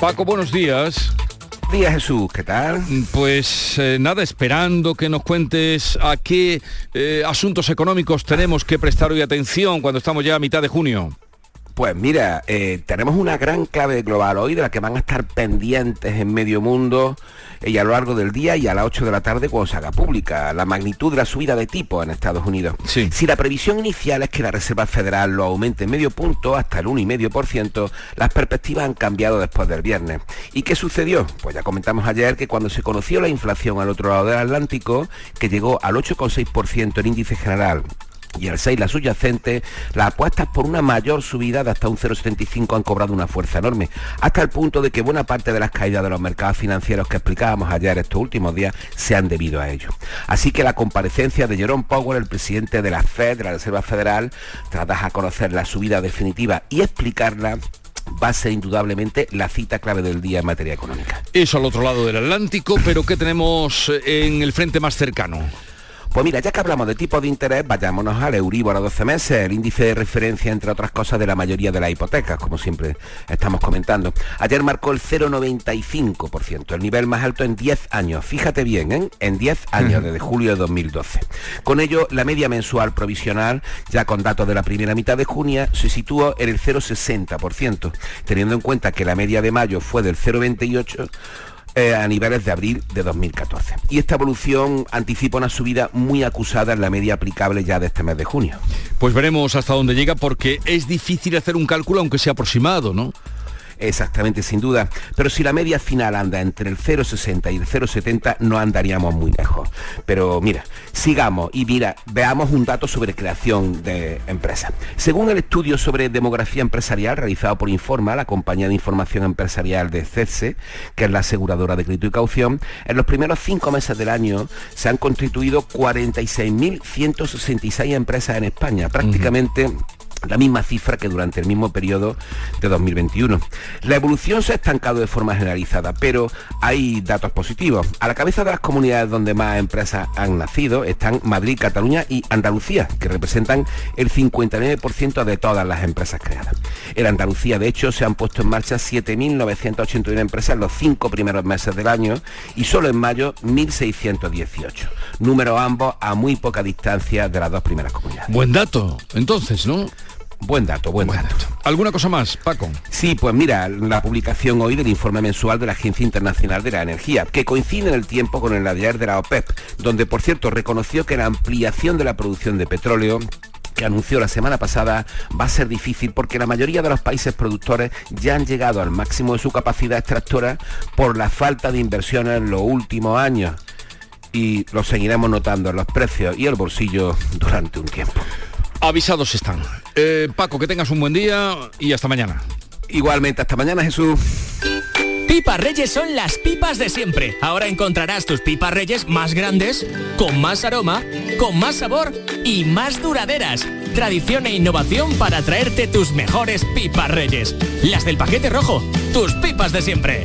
Paco, buenos días. Días Jesús, ¿qué tal? Pues eh, nada, esperando que nos cuentes a qué eh, asuntos económicos tenemos que prestar hoy atención cuando estamos ya a mitad de junio. Pues mira, eh, tenemos una gran clave global hoy de la que van a estar pendientes en medio mundo y a lo largo del día y a las 8 de la tarde cuando se haga pública la magnitud de la subida de tipo en Estados Unidos. Si la previsión inicial es que la Reserva Federal lo aumente en medio punto hasta el 1,5%, las perspectivas han cambiado después del viernes. ¿Y qué sucedió? Pues ya comentamos ayer que cuando se conoció la inflación al otro lado del Atlántico, que llegó al 8,6% el índice general y el 6 la subyacente, las apuestas por una mayor subida de hasta un 0,75 han cobrado una fuerza enorme, hasta el punto de que buena parte de las caídas de los mercados financieros que explicábamos ayer estos últimos días se han debido a ello. Así que la comparecencia de Jerome Powell, el presidente de la Fed, de la Reserva Federal, tras a conocer la subida definitiva y explicarla, va a ser indudablemente la cita clave del día en materia económica. Eso al otro lado del Atlántico, pero ¿qué tenemos en el frente más cercano? Pues mira, ya que hablamos de tipos de interés, vayámonos al Euribor a 12 meses, el índice de referencia, entre otras cosas, de la mayoría de las hipotecas, como siempre estamos comentando. Ayer marcó el 0,95%, el nivel más alto en 10 años. Fíjate bien, ¿eh? en 10 años, desde julio de 2012. Con ello, la media mensual provisional, ya con datos de la primera mitad de junio, se situó en el 0,60%, teniendo en cuenta que la media de mayo fue del 0,28%, eh, a niveles de abril de 2014. Y esta evolución anticipa una subida muy acusada en la media aplicable ya de este mes de junio. Pues veremos hasta dónde llega porque es difícil hacer un cálculo aunque sea aproximado, ¿no? Exactamente, sin duda. Pero si la media final anda entre el 0,60 y el 0,70, no andaríamos muy lejos. Pero mira, sigamos y mira, veamos un dato sobre creación de empresas. Según el estudio sobre demografía empresarial realizado por Informa, la compañía de información empresarial de CESE, que es la aseguradora de crédito y caución, en los primeros cinco meses del año se han constituido 46.166 empresas en España, prácticamente la misma cifra que durante el mismo periodo de 2021. La evolución se ha estancado de forma generalizada, pero hay datos positivos. A la cabeza de las comunidades donde más empresas han nacido están Madrid, Cataluña y Andalucía, que representan el 59% de todas las empresas creadas. En Andalucía, de hecho, se han puesto en marcha 7.981 empresas en los cinco primeros meses del año y solo en mayo 1.618. Números ambos a muy poca distancia de las dos primeras comunidades. Buen dato, entonces, ¿no? Buen dato, buen, dato. ¿Alguna cosa más, Paco? Sí, pues mira, la publicación hoy del informe mensual de la Agencia Internacional de la Energía, que coincide en el tiempo con el ayer de la OPEP, donde por cierto reconoció que la ampliación de la producción de petróleo que anunció la semana pasada va a ser difícil porque la mayoría de los países productores ya han llegado al máximo de su capacidad extractora por la falta de inversiones en los últimos años y lo seguiremos notando en los precios y el bolsillo durante un tiempo. Avisados están. Eh, Paco, que tengas un buen día y hasta mañana. Igualmente, hasta mañana Jesús. Pipas Reyes son las pipas de siempre. Ahora encontrarás tus pipas Reyes más grandes, con más aroma, con más sabor y más duraderas. Tradición e innovación para traerte tus mejores pipas Reyes. Las del paquete rojo, tus pipas de siempre.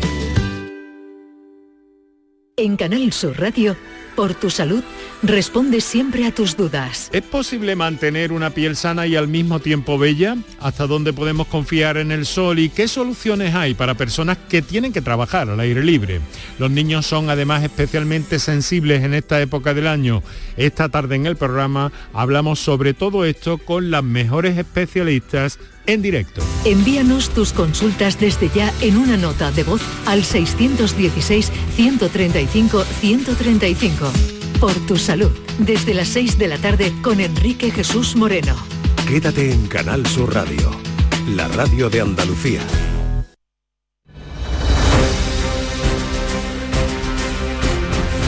En Canal Sur Radio, por tu salud, responde siempre a tus dudas. ¿Es posible mantener una piel sana y al mismo tiempo bella? ¿Hasta dónde podemos confiar en el sol? ¿Y qué soluciones hay para personas que tienen que trabajar al aire libre? Los niños son además especialmente sensibles en esta época del año. Esta tarde en el programa hablamos sobre todo esto con las mejores especialistas en directo. Envíanos tus consultas desde ya en una nota de voz al 616-135-135. Por tu salud, desde las 6 de la tarde con Enrique Jesús Moreno. Quédate en Canal Sur Radio, la radio de Andalucía.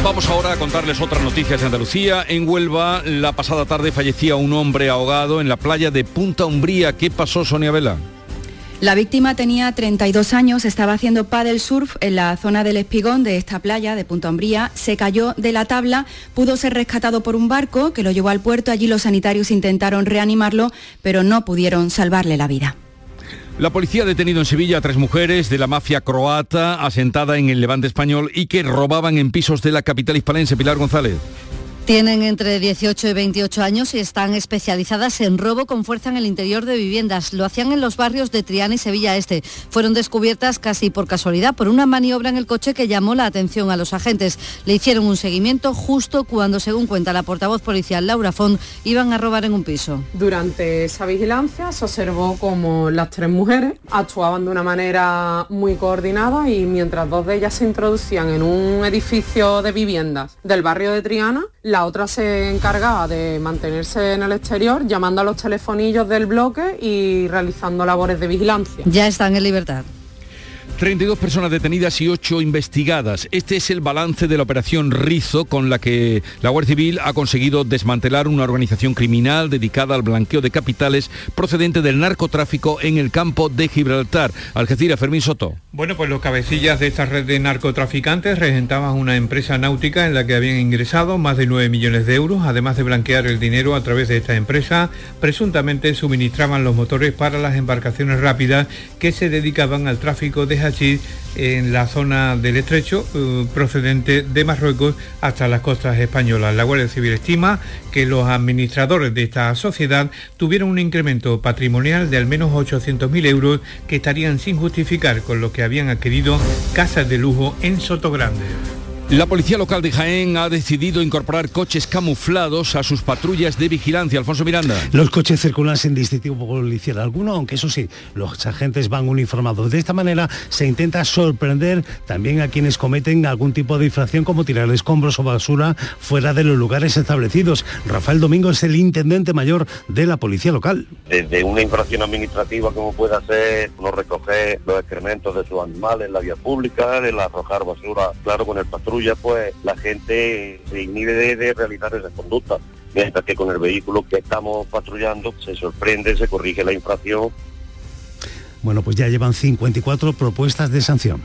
Vamos ahora a contarles otras noticias de Andalucía. En Huelva, la pasada tarde fallecía un hombre ahogado en la playa de Punta Umbría. ¿Qué pasó, Sonia Vela? La víctima tenía 32 años, estaba haciendo paddle surf en la zona del espigón de esta playa de Punta Umbría, se cayó de la tabla, pudo ser rescatado por un barco que lo llevó al puerto, allí los sanitarios intentaron reanimarlo, pero no pudieron salvarle la vida. La policía ha detenido en Sevilla a tres mujeres de la mafia croata asentada en el levante español y que robaban en pisos de la capital hispalense. Pilar González. Tienen entre 18 y 28 años y están especializadas en robo con fuerza en el interior de viviendas. Lo hacían en los barrios de Triana y Sevilla Este. Fueron descubiertas casi por casualidad por una maniobra en el coche que llamó la atención a los agentes. Le hicieron un seguimiento justo cuando, según cuenta la portavoz policial Laura Font, iban a robar en un piso. Durante esa vigilancia se observó como las tres mujeres actuaban de una manera muy coordinada y mientras dos de ellas se introducían en un edificio de viviendas del barrio de Triana, la otra se encargaba de mantenerse en el exterior, llamando a los telefonillos del bloque y realizando labores de vigilancia. Ya están en libertad. 32 personas detenidas y 8 investigadas. Este es el balance de la operación Rizo con la que la Guardia Civil ha conseguido desmantelar una organización criminal dedicada al blanqueo de capitales procedente del narcotráfico en el campo de Gibraltar. Algeciras, Fermín Soto. Bueno, pues los cabecillas de esta red de narcotraficantes regentaban una empresa náutica en la que habían ingresado más de 9 millones de euros. Además de blanquear el dinero a través de esta empresa, presuntamente suministraban los motores para las embarcaciones rápidas que se dedicaban al tráfico de en la zona del estrecho eh, procedente de Marruecos hasta las costas españolas. La Guardia Civil estima que los administradores de esta sociedad tuvieron un incremento patrimonial de al menos 800.000 euros que estarían sin justificar con lo que habían adquirido casas de lujo en Sotogrande. La policía local de Jaén ha decidido incorporar coches camuflados a sus patrullas de vigilancia. Alfonso Miranda. Los coches circulan sin distintivo policial alguno, aunque eso sí, los agentes van uniformados. De esta manera se intenta sorprender también a quienes cometen algún tipo de infracción como tirar escombros o basura fuera de los lugares establecidos. Rafael Domingo es el intendente mayor de la policía local. Desde una infracción administrativa como pueda ser no recoger los excrementos de sus animales en la vía pública, el arrojar basura, claro, con el patrulla pues la gente se inhibe de, realizar esa conducta. Mientras que con el vehículo que estamos patrullando se sorprende, se corrige la infracción. Bueno, pues ya llevan 54 propuestas de sanción.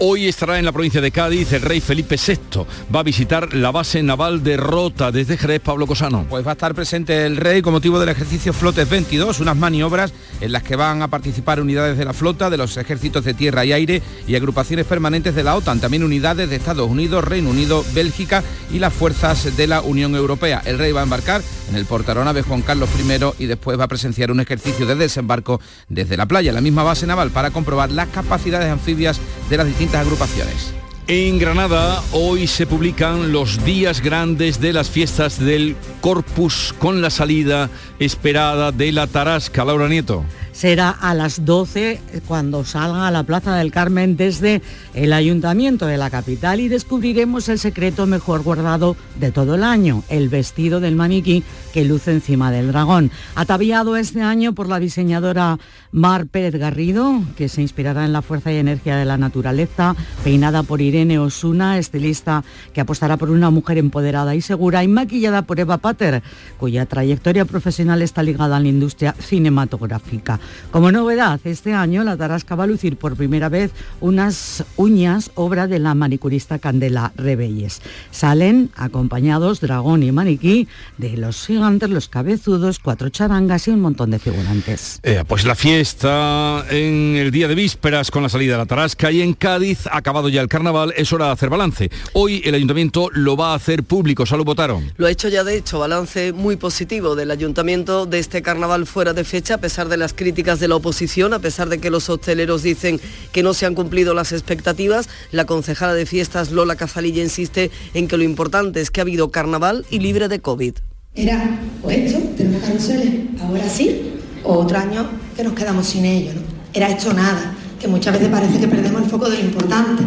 Hoy estará en la provincia de Cádiz el rey Felipe VI. Va a visitar la base naval de Rota desde Jerez, Pablo Cosano. Pues va a estar presente el rey con motivo del ejercicio Flotes 22, unas maniobras en las que van a participar unidades de la flota, de los ejércitos de tierra y aire y agrupaciones permanentes de la OTAN, también unidades de Estados Unidos, Reino Unido, Bélgica y las fuerzas de la Unión Europea. El rey va a embarcar en el portaronave Juan Carlos I y después va a presenciar un ejercicio de desembarco desde la playa, la misma base naval, para comprobar las capacidades anfibias de las distintas agrupaciones. En Granada hoy se publican los días grandes de las fiestas del Corpus con la salida esperada de la Tarasca. Laura Nieto será a las 12 cuando salgan a la Plaza del Carmen desde el Ayuntamiento de la capital y descubriremos el secreto mejor guardado de todo el año, el vestido del maniquí que luce encima del dragón. Ataviado este año por la diseñadora Mar Pérez Garrido, que se inspirará en la fuerza y energía de la naturaleza, peinada por Irene Osuna, estilista que apostará por una mujer empoderada y segura, y maquillada por Eva Pater, cuya trayectoria profesional está ligada a la industria cinematográfica. Como novedad, este año la Tarasca va a lucir por primera vez unas uñas, obra de la manicurista Candela Rebelles. Salen acompañados dragón y maniquí de los gigantes, los cabezudos, cuatro charangas y un montón de figurantes. Eh, pues la fiesta en el día de vísperas con la salida de la Tarasca y en Cádiz, acabado ya el carnaval, es hora de hacer balance. Hoy el ayuntamiento lo va a hacer público, salud votaron. Lo ha hecho ya de hecho, balance muy positivo del ayuntamiento de este carnaval fuera de fecha, a pesar de las críticas de la oposición, a pesar de que los hosteleros dicen que no se han cumplido las expectativas, la concejala de fiestas Lola Cazalilla insiste en que lo importante es que ha habido carnaval y libre de COVID. Era o esto, tenemos carruseles, ahora sí, o otro año que nos quedamos sin ello. ¿no? Era esto nada, que muchas veces parece que perdemos el foco de lo importante.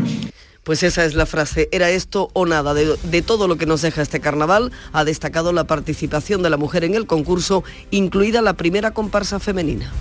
Pues esa es la frase, era esto o nada. De, de, todo lo que nos deja este carnaval, ha destacado la participación de la mujer en el concurso, incluida la primera comparsa femenina.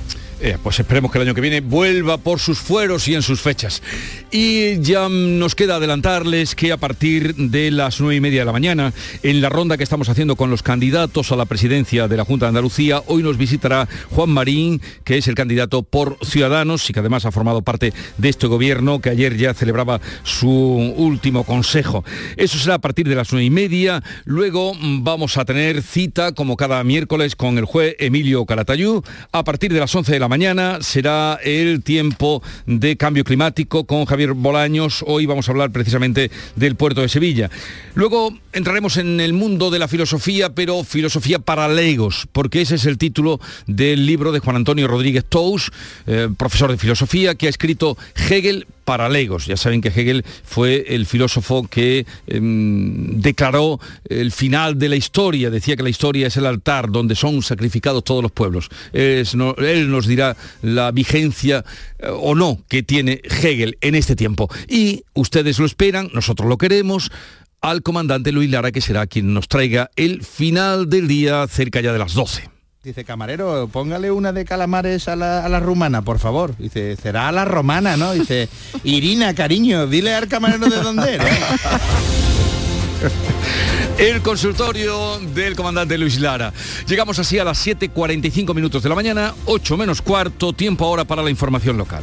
Eh, pues esperemos que el año que viene vuelva por sus fueros y en sus fechas. Y ya nos queda adelantarles que a partir de las nueve y media de la mañana, en la ronda que estamos haciendo con los candidatos a la presidencia de la Junta de Andalucía, hoy nos visitará Juan Marín, que es el candidato por Ciudadanos y que además ha formado parte de este gobierno que ayer ya celebraba su último consejo. Eso será a partir de las nueve y media. Luego vamos a tener cita, como cada miércoles, con el juez Emilio Calatayú. A partir de las once de la mañana será el tiempo de cambio climático con Javier Bolaños. Hoy vamos a hablar precisamente del puerto de Sevilla. Luego entraremos en el mundo de la filosofía, pero filosofía para legos, porque ese es el título del libro de Juan Antonio Rodríguez Tous, eh, profesor de filosofía, que ha escrito Hegel para legos. Ya saben que Hegel fue el filósofo que em, declaró el final de la historia, decía que la historia es el altar donde son sacrificados todos los pueblos. él nos dirá la vigencia eh, o no que tiene Hegel en este tiempo. Y ustedes lo esperan, nosotros lo queremos al comandante Luis Lara, que será quien nos traiga el final del día cerca ya de las 12. Dice, camarero, póngale una de calamares a la, rumana, por favor. Dice, será a la romana, ¿no? Dice, Irina, cariño, dile al camarero de dónde era. El consultorio del comandante Luis Lara. Llegamos así a las 7.45 minutos de la mañana, 8 menos cuarto, tiempo ahora para la información local.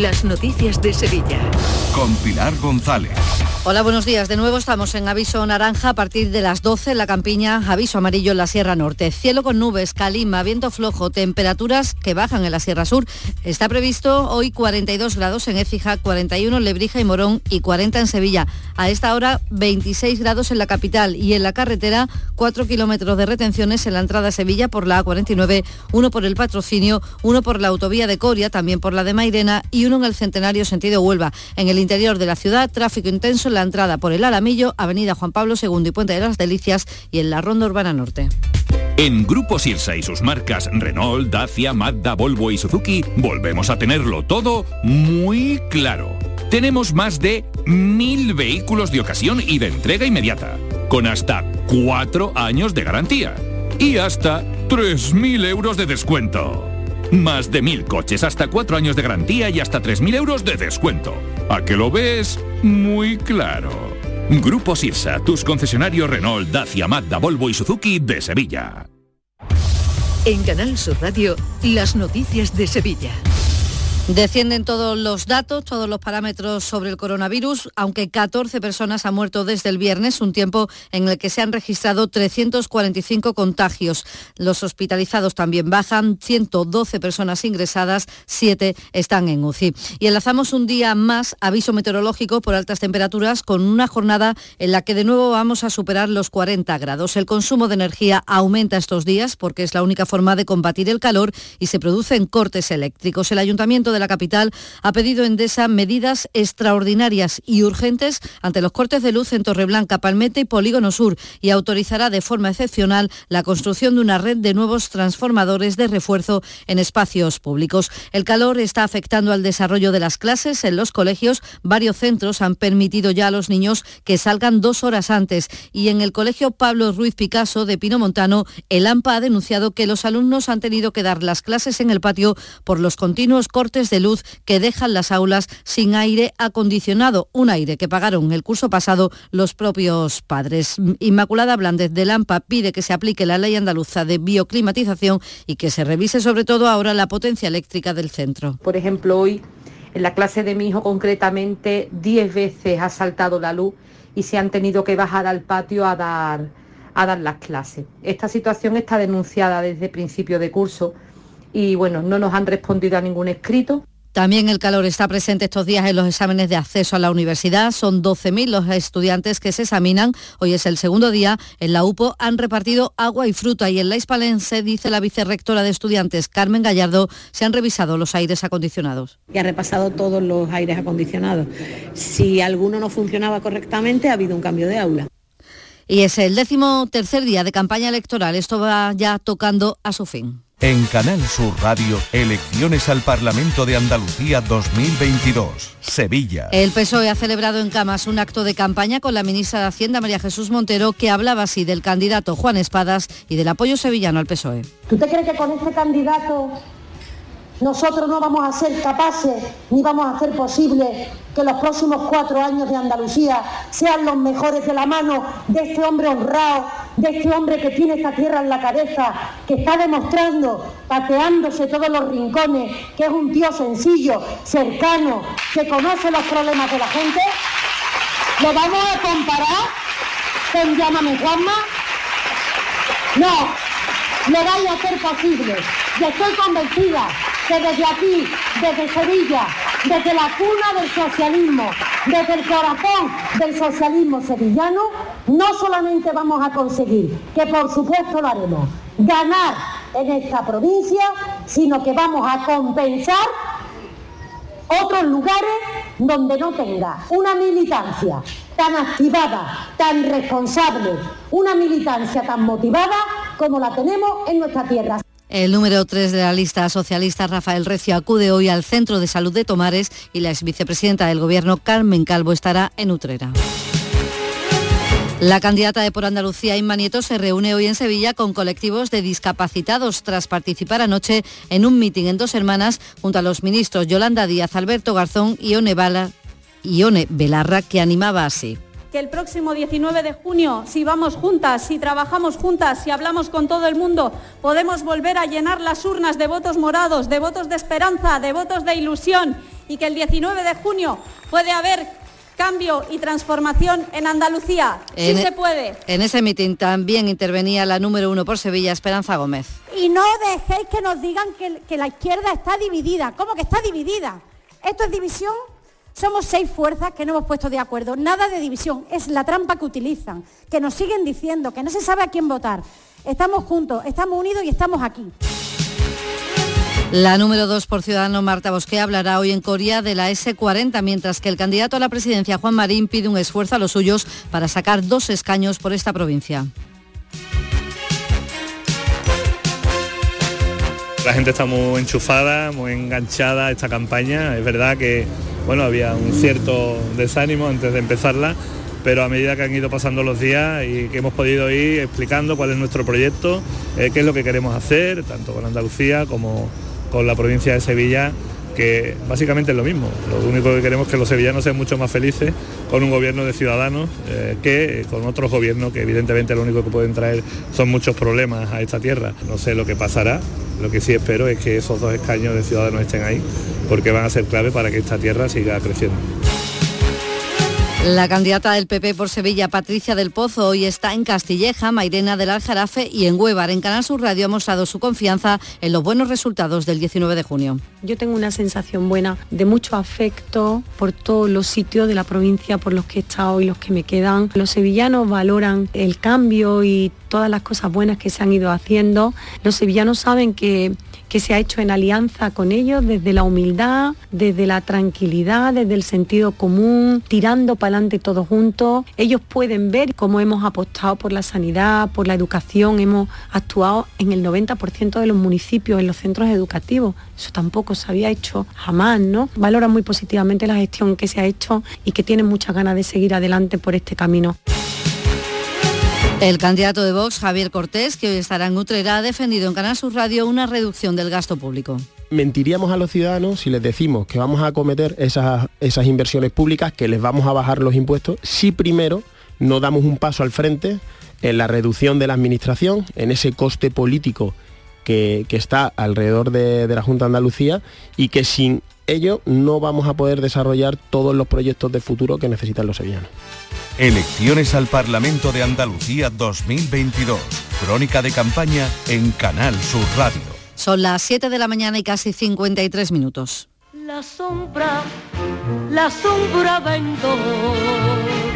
las noticias de Sevilla. Con Pilar González. Hola, buenos días. De nuevo estamos en aviso naranja a partir de las 12 en la campiña, aviso amarillo en la Sierra Norte. Cielo con nubes, calima, viento flojo, temperaturas que bajan en la Sierra Sur. Está previsto hoy 42 grados en Écija, 41 en Lebrija y Morón y 40 en Sevilla. A esta hora 26 grados en la capital y en la carretera 4 kilómetros de retenciones en la entrada a Sevilla por la A49, uno por el patrocinio, uno por la autovía de Coria, también por la de Mairena y uno en el centenario sentido Huelva. En el interior de la ciudad, tráfico intenso la entrada por el Alamillo, Avenida Juan Pablo II y Puente de las Delicias y en la Ronda Urbana Norte. En Grupo Sirsa y sus marcas Renault, Dacia, Mazda, Volvo y Suzuki, volvemos a tenerlo todo muy claro. Tenemos más de mil vehículos de ocasión y de entrega inmediata, con hasta cuatro años de garantía y hasta 3.000 euros de descuento. Más de mil coches, hasta cuatro años de garantía y hasta 3.000 euros de descuento. ¿A que lo ves? Muy claro. Grupo Sirsa, tus concesionarios Renault, Dacia, Mazda, Volvo y Suzuki de Sevilla. En Canal Sur Radio, las noticias de Sevilla. Descienden todos los datos, todos los parámetros sobre el coronavirus, aunque 14 personas han muerto desde el viernes, un tiempo en el que se han registrado 345 contagios. Los hospitalizados también bajan, 112 personas ingresadas, 7 están en UCI. Y enlazamos un día más aviso meteorológico por altas temperaturas con una jornada en la que de nuevo vamos a superar los 40 grados. El consumo de energía aumenta estos días porque es la única forma de combatir el calor y se producen cortes eléctricos. El ayuntamiento de la capital ha pedido Endesa medidas extraordinarias y urgentes ante los cortes de luz en Torreblanca, Palmete y Polígono Sur y autorizará de forma excepcional la construcción de una red de nuevos transformadores de refuerzo en espacios públicos. El calor está afectando al desarrollo de las clases en los colegios. Varios centros han permitido ya a los niños que salgan dos horas antes y en el colegio Pablo Ruiz Picasso de Pino Montano, el AMPA ha denunciado que los alumnos han tenido que dar las clases en el patio por los continuos cortes de luz que dejan las aulas sin aire acondicionado, un aire que pagaron el curso pasado los propios padres. Inmaculada Blandez de Lampa pide que se aplique la ley andaluza de bioclimatización y que se revise sobre todo ahora la potencia eléctrica del centro. Por ejemplo, hoy en la clase de mi hijo concretamente 10 veces ha saltado la luz y se han tenido que bajar al patio a dar, a dar las clases. Esta situación está denunciada desde principio de curso y bueno, no nos han respondido a ningún escrito. También el calor está presente estos días en los exámenes de acceso a la universidad. Son 12.000 los estudiantes que se examinan. Hoy es el segundo día. En la UPO han repartido agua y fruta y en la Hispalense, dice la vicerrectora de estudiantes, Carmen Gallardo, se han revisado los aires acondicionados. Y ha repasado todos los aires acondicionados. Si alguno no funcionaba correctamente, ha habido un cambio de aula. Y es el décimo tercer día de campaña electoral. Esto va ya tocando a su fin. En Canal Sur Radio, elecciones al Parlamento de Andalucía 2022, Sevilla. El PSOE ha celebrado en Camas un acto de campaña con la ministra de Hacienda María Jesús Montero que hablaba así del candidato Juan Espadas y del apoyo sevillano al PSOE. ¿Tú te crees que con este candidato nosotros no vamos a ser capaces ni vamos a hacer posible que los próximos cuatro años de Andalucía sean los mejores de la mano de este hombre honrado, de este hombre que tiene esta tierra en la cabeza, que está demostrando, pateándose todos los rincones, que es un tío sencillo, cercano, que conoce los problemas de la gente. ¿Lo vamos a comparar con Llámame Juanma? No, lo vais a hacer posible. Y estoy convencida que desde aquí, desde Sevilla, desde la cuna del socialismo, desde el corazón del socialismo sevillano, no solamente vamos a conseguir, que por supuesto lo haremos, ganar en esta provincia, sino que vamos a compensar otros lugares donde no tenga una militancia tan activada, tan responsable, una militancia tan motivada como la tenemos en nuestra tierra. El número 3 de la lista socialista, Rafael Recio, acude hoy al Centro de Salud de Tomares y la ex vicepresidenta del Gobierno, Carmen Calvo, estará en Utrera. La candidata de Por Andalucía, Inma Nieto, se reúne hoy en Sevilla con colectivos de discapacitados tras participar anoche en un mitin en Dos Hermanas junto a los ministros Yolanda Díaz, Alberto Garzón y One, Bala, y Belarra, que animaba así que el próximo 19 de junio, si vamos juntas, si trabajamos juntas, si hablamos con todo el mundo, podemos volver a llenar las urnas de votos morados, de votos de esperanza, de votos de ilusión y que el 19 de junio puede haber cambio y transformación en Andalucía. sí se puede. En ese mitin también intervenía la número uno por Sevilla, Esperanza Gómez. Y no dejéis que nos digan que, que la izquierda está dividida. ¿Cómo que está dividida? ¿Esto es división? Somos seis fuerzas que no hemos puesto de acuerdo. Nada de división. Es la trampa que utilizan, que nos siguen diciendo, que no se sabe a quién votar. Estamos juntos, estamos unidos y estamos aquí. La número dos por Ciudadano, Marta Bosque, hablará hoy en Corea de la S40, mientras que el candidato a la presidencia, Juan Marín, pide un esfuerzo a los suyos para sacar dos escaños por esta provincia. La gente está muy enchufada, muy enganchada a esta campaña. Es verdad que bueno, había un cierto desánimo antes de empezarla, pero a medida que han ido pasando los días y que hemos podido ir explicando cuál es nuestro proyecto, eh, qué es lo que queremos hacer, tanto con Andalucía como con la provincia de Sevilla, que básicamente es lo mismo. Lo único que queremos es que los sevillanos sean mucho más felices con un gobierno de ciudadanos eh, que con otros gobiernos que evidentemente lo único que pueden traer son muchos problemas a esta tierra. No sé lo que pasará, lo que sí espero es que esos dos escaños de ciudadanos estén ahí porque van a ser clave para que esta tierra siga creciendo. La candidata del PP por Sevilla, Patricia del Pozo, hoy está en Castilleja, Mairena del Aljarafe y en Huevar. En Canal Sur Radio ha mostrado su confianza en los buenos resultados del 19 de junio. Yo tengo una sensación buena de mucho afecto por todos los sitios de la provincia por los que he estado y los que me quedan. Los sevillanos valoran el cambio y todas las cosas buenas que se han ido haciendo. Los sevillanos saben que que se ha hecho en alianza con ellos desde la humildad, desde la tranquilidad, desde el sentido común, tirando para adelante todos juntos. Ellos pueden ver cómo hemos apostado por la sanidad, por la educación, hemos actuado en el 90% de los municipios, en los centros educativos. Eso tampoco se había hecho jamás, ¿no? Valoran muy positivamente la gestión que se ha hecho y que tienen muchas ganas de seguir adelante por este camino. El candidato de Vox, Javier Cortés, que hoy estará en Utrera, ha defendido en Canal Sur Radio una reducción del gasto público. Mentiríamos a los ciudadanos si les decimos que vamos a acometer esas, esas inversiones públicas, que les vamos a bajar los impuestos, si primero no damos un paso al frente en la reducción de la administración, en ese coste político que, está alrededor de, de, la Junta de Andalucía y que sin ello no vamos a poder desarrollar todos los proyectos de futuro que necesitan los sevillanos. Elecciones al Parlamento de Andalucía 2022. Crónica de campaña en Canal Sur Radio. Son las 7 de la mañana y casi 53 minutos. La sombra, la sombra vendó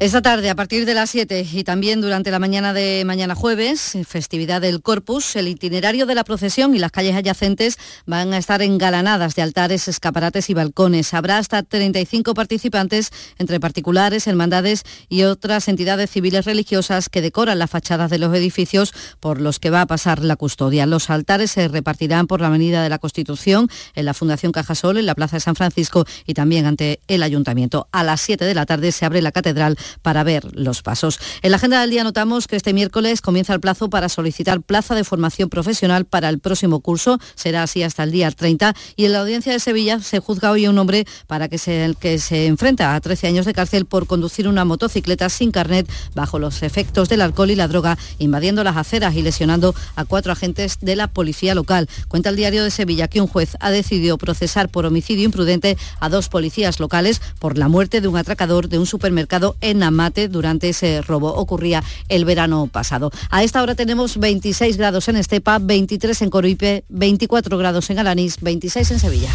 Esta tarde, a partir de las 7 y también durante la mañana de mañana jueves, festividad del Corpus, el itinerario de la procesión y las calles adyacentes van a estar engalanadas de altares, escaparates y balcones. Habrá hasta 35 participantes entre particulares, hermandades y otras entidades civiles religiosas que decoran las fachadas de los edificios por los que va a pasar la custodia. Los altares se repartirán por la Avenida de la Constitución, en la Fundación Cajasol, en la Plaza de San Francisco y también ante el Ayuntamiento. A las 7 de la tarde se abre la catedral para ver los pasos. En la agenda del día notamos que este miércoles comienza el plazo para solicitar plaza de formación profesional para el próximo curso. Será así hasta el día 30. Y en la audiencia de Sevilla se juzga hoy un hombre para que se, que se enfrenta a 13 años de cárcel por conducir una motocicleta sin carnet bajo los efectos del alcohol y la droga, invadiendo las aceras y lesionando a cuatro agentes de la policía local. Cuenta el diario de Sevilla que un juez ha decidido procesar por homicidio imprudente a dos policías locales por la muerte de un atracador de un supermercado en Amate durante ese robo. Ocurría el verano pasado. A esta hora tenemos 26 grados en Estepa, 23 en Coripe, 24 grados en Alanís, 26 en Sevilla.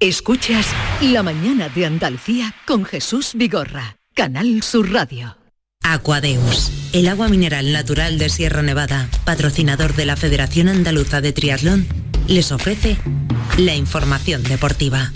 Escuchas La mañana de Andalucía con Jesús Vigorra, Canal Sur Radio. Aquadeus, el agua mineral natural de Sierra Nevada, patrocinador de la Federación Andaluza de Triatlón, les ofrece la información deportiva.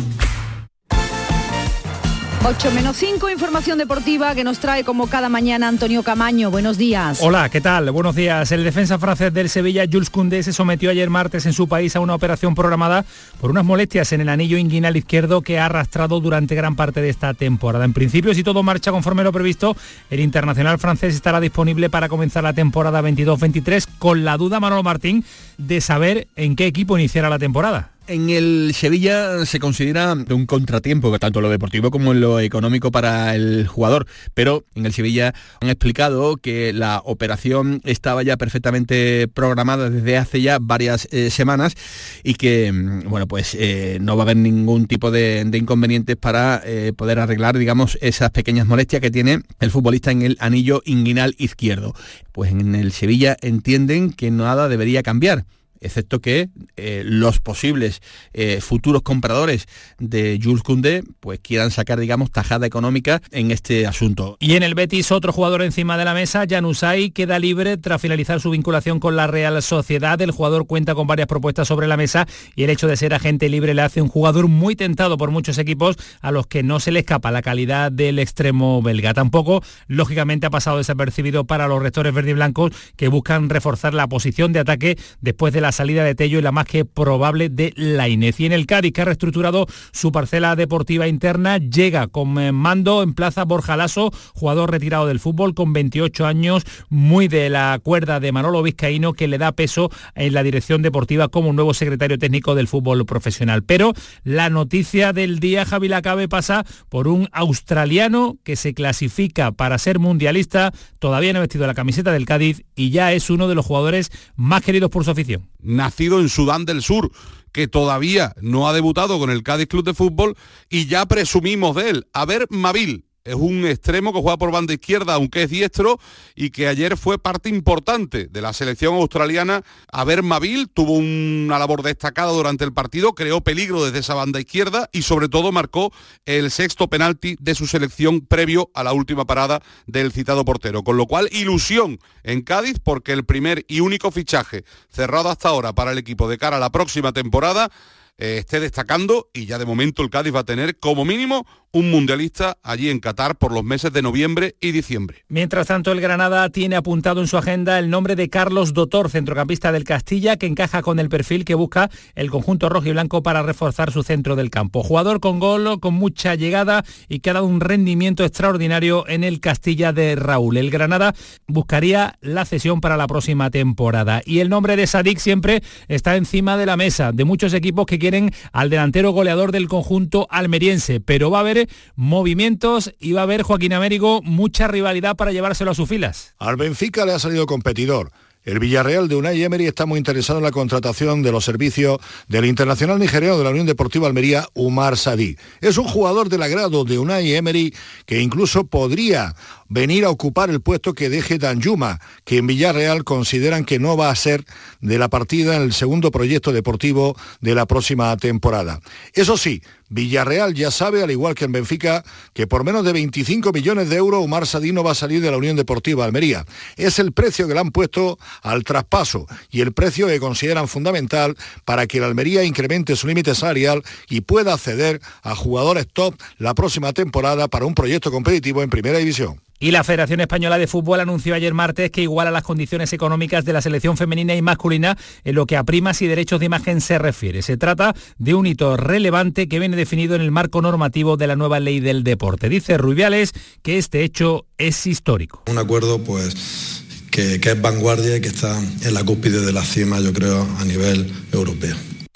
8 menos 5, información deportiva que nos trae como cada mañana Antonio Camaño. Buenos días. Hola, ¿qué tal? Buenos días. El defensa francés del Sevilla, Jules Koundé, se sometió ayer martes en su país a una operación programada por unas molestias en el anillo inguinal izquierdo que ha arrastrado durante gran parte de esta temporada. En principio, si todo marcha conforme lo previsto, el internacional francés estará disponible para comenzar la temporada 22-23 con la duda Manolo Martín de saber en qué equipo iniciará la temporada. En el Sevilla se considera un contratiempo, tanto en lo deportivo como en lo económico para el jugador, pero en el Sevilla han explicado que la operación estaba ya perfectamente programada desde hace ya varias eh, semanas y que, mm, bueno, pues eh, no va a haber ningún tipo de, inconvenientes para eh, poder arreglar, digamos, esas pequeñas molestias que tiene el futbolista en el anillo inguinal izquierdo. Pues en el Sevilla entienden que nada debería cambiar excepto que eh, los posibles eh, futuros compradores de Jules Koundé pues quieran sacar, digamos, tajada económica en este asunto. Y en el Betis, otro jugador encima de la mesa, Janusay, queda libre tras finalizar su vinculación con la Real Sociedad. El jugador cuenta con varias propuestas sobre la mesa y el hecho de ser agente libre le hace un jugador muy tentado por muchos equipos a los que no se le escapa la calidad del extremo belga. Tampoco, lógicamente, ha pasado desapercibido para los rectores verde y blancos que buscan reforzar la posición de ataque después de la salida de Tello y la más que probable de Lainez. Y en el Cádiz, que ha reestructurado su parcela deportiva interna, llega con eh, mando en plaza Borja Lasso, jugador retirado del fútbol con 28 años, muy de la cuerda de Manolo Vizcaíno, que le da peso en la dirección deportiva como nuevo secretario técnico del fútbol profesional. Pero la noticia del día, Javi Lacabe, pasa por un australiano que se clasifica para ser mundialista, todavía no ha vestido la camiseta del Cádiz y ya es uno de los jugadores más queridos por su afición nacido en Sudán del Sur, que todavía no ha debutado con el Cádiz Club de Fútbol y ya presumimos de él. A ver, Mabil, es un extremo que juega por banda izquierda, aunque es diestro, y que ayer fue parte importante de la selección australiana. ver, Mabil tuvo una labor destacada durante el partido, creó peligro desde esa banda izquierda y sobre todo marcó el sexto penalti de su selección previo a la última parada del citado portero. Con lo cual, ilusión en Cádiz porque el primer y único fichaje cerrado hasta ahora para el equipo de cara a la próxima temporada eh, esté destacando y ya de momento el Cádiz va a tener como mínimo un mundialista allí en Qatar por los meses de noviembre y diciembre. Mientras tanto, el Granada tiene apuntado en su agenda el nombre de Carlos Dotor, centrocampista del Castilla, que encaja con el perfil que busca el conjunto rojo y blanco para reforzar su centro del campo. Jugador con gol, con mucha llegada y que ha dado un rendimiento extraordinario en el Castilla de Raúl. El Granada buscaría la cesión para la próxima temporada. Y el nombre de Sadik siempre está encima de la mesa de muchos equipos que quieren al delantero goleador del conjunto almeriense, pero va a haber movimientos y va a haber Joaquín Américo mucha rivalidad para llevárselo a sus filas. Al Benfica le ha salido competidor. El Villarreal de Unai Emery está muy interesado en la contratación de los servicios del internacional nigeriano de la Unión Deportiva Almería, Umar Sadi. Es un jugador del agrado de Unai Emery que incluso podría venir a ocupar el puesto que deje Danjuma, que en Villarreal consideran que no va a ser de la partida en el segundo proyecto deportivo de la próxima temporada. Eso sí, Villarreal ya sabe, al igual que en Benfica, que por menos de 25 millones de euros Omar Sadino va a salir de la Unión Deportiva Almería. Es el precio que le han puesto al traspaso y el precio que consideran fundamental para que la Almería incremente su límite salarial y pueda acceder a jugadores top la próxima temporada para un proyecto competitivo en Primera División. Y la Federación Española de Fútbol anunció ayer martes que iguala las condiciones económicas de la selección femenina y masculina en lo que a primas y derechos de imagen se refiere. Se trata de un hito relevante que viene definido en el marco normativo de la nueva ley del deporte. Dice Rubiales que este hecho es histórico. Un acuerdo pues que, que es vanguardia y que está en la cúspide de la cima, yo creo, a nivel europeo.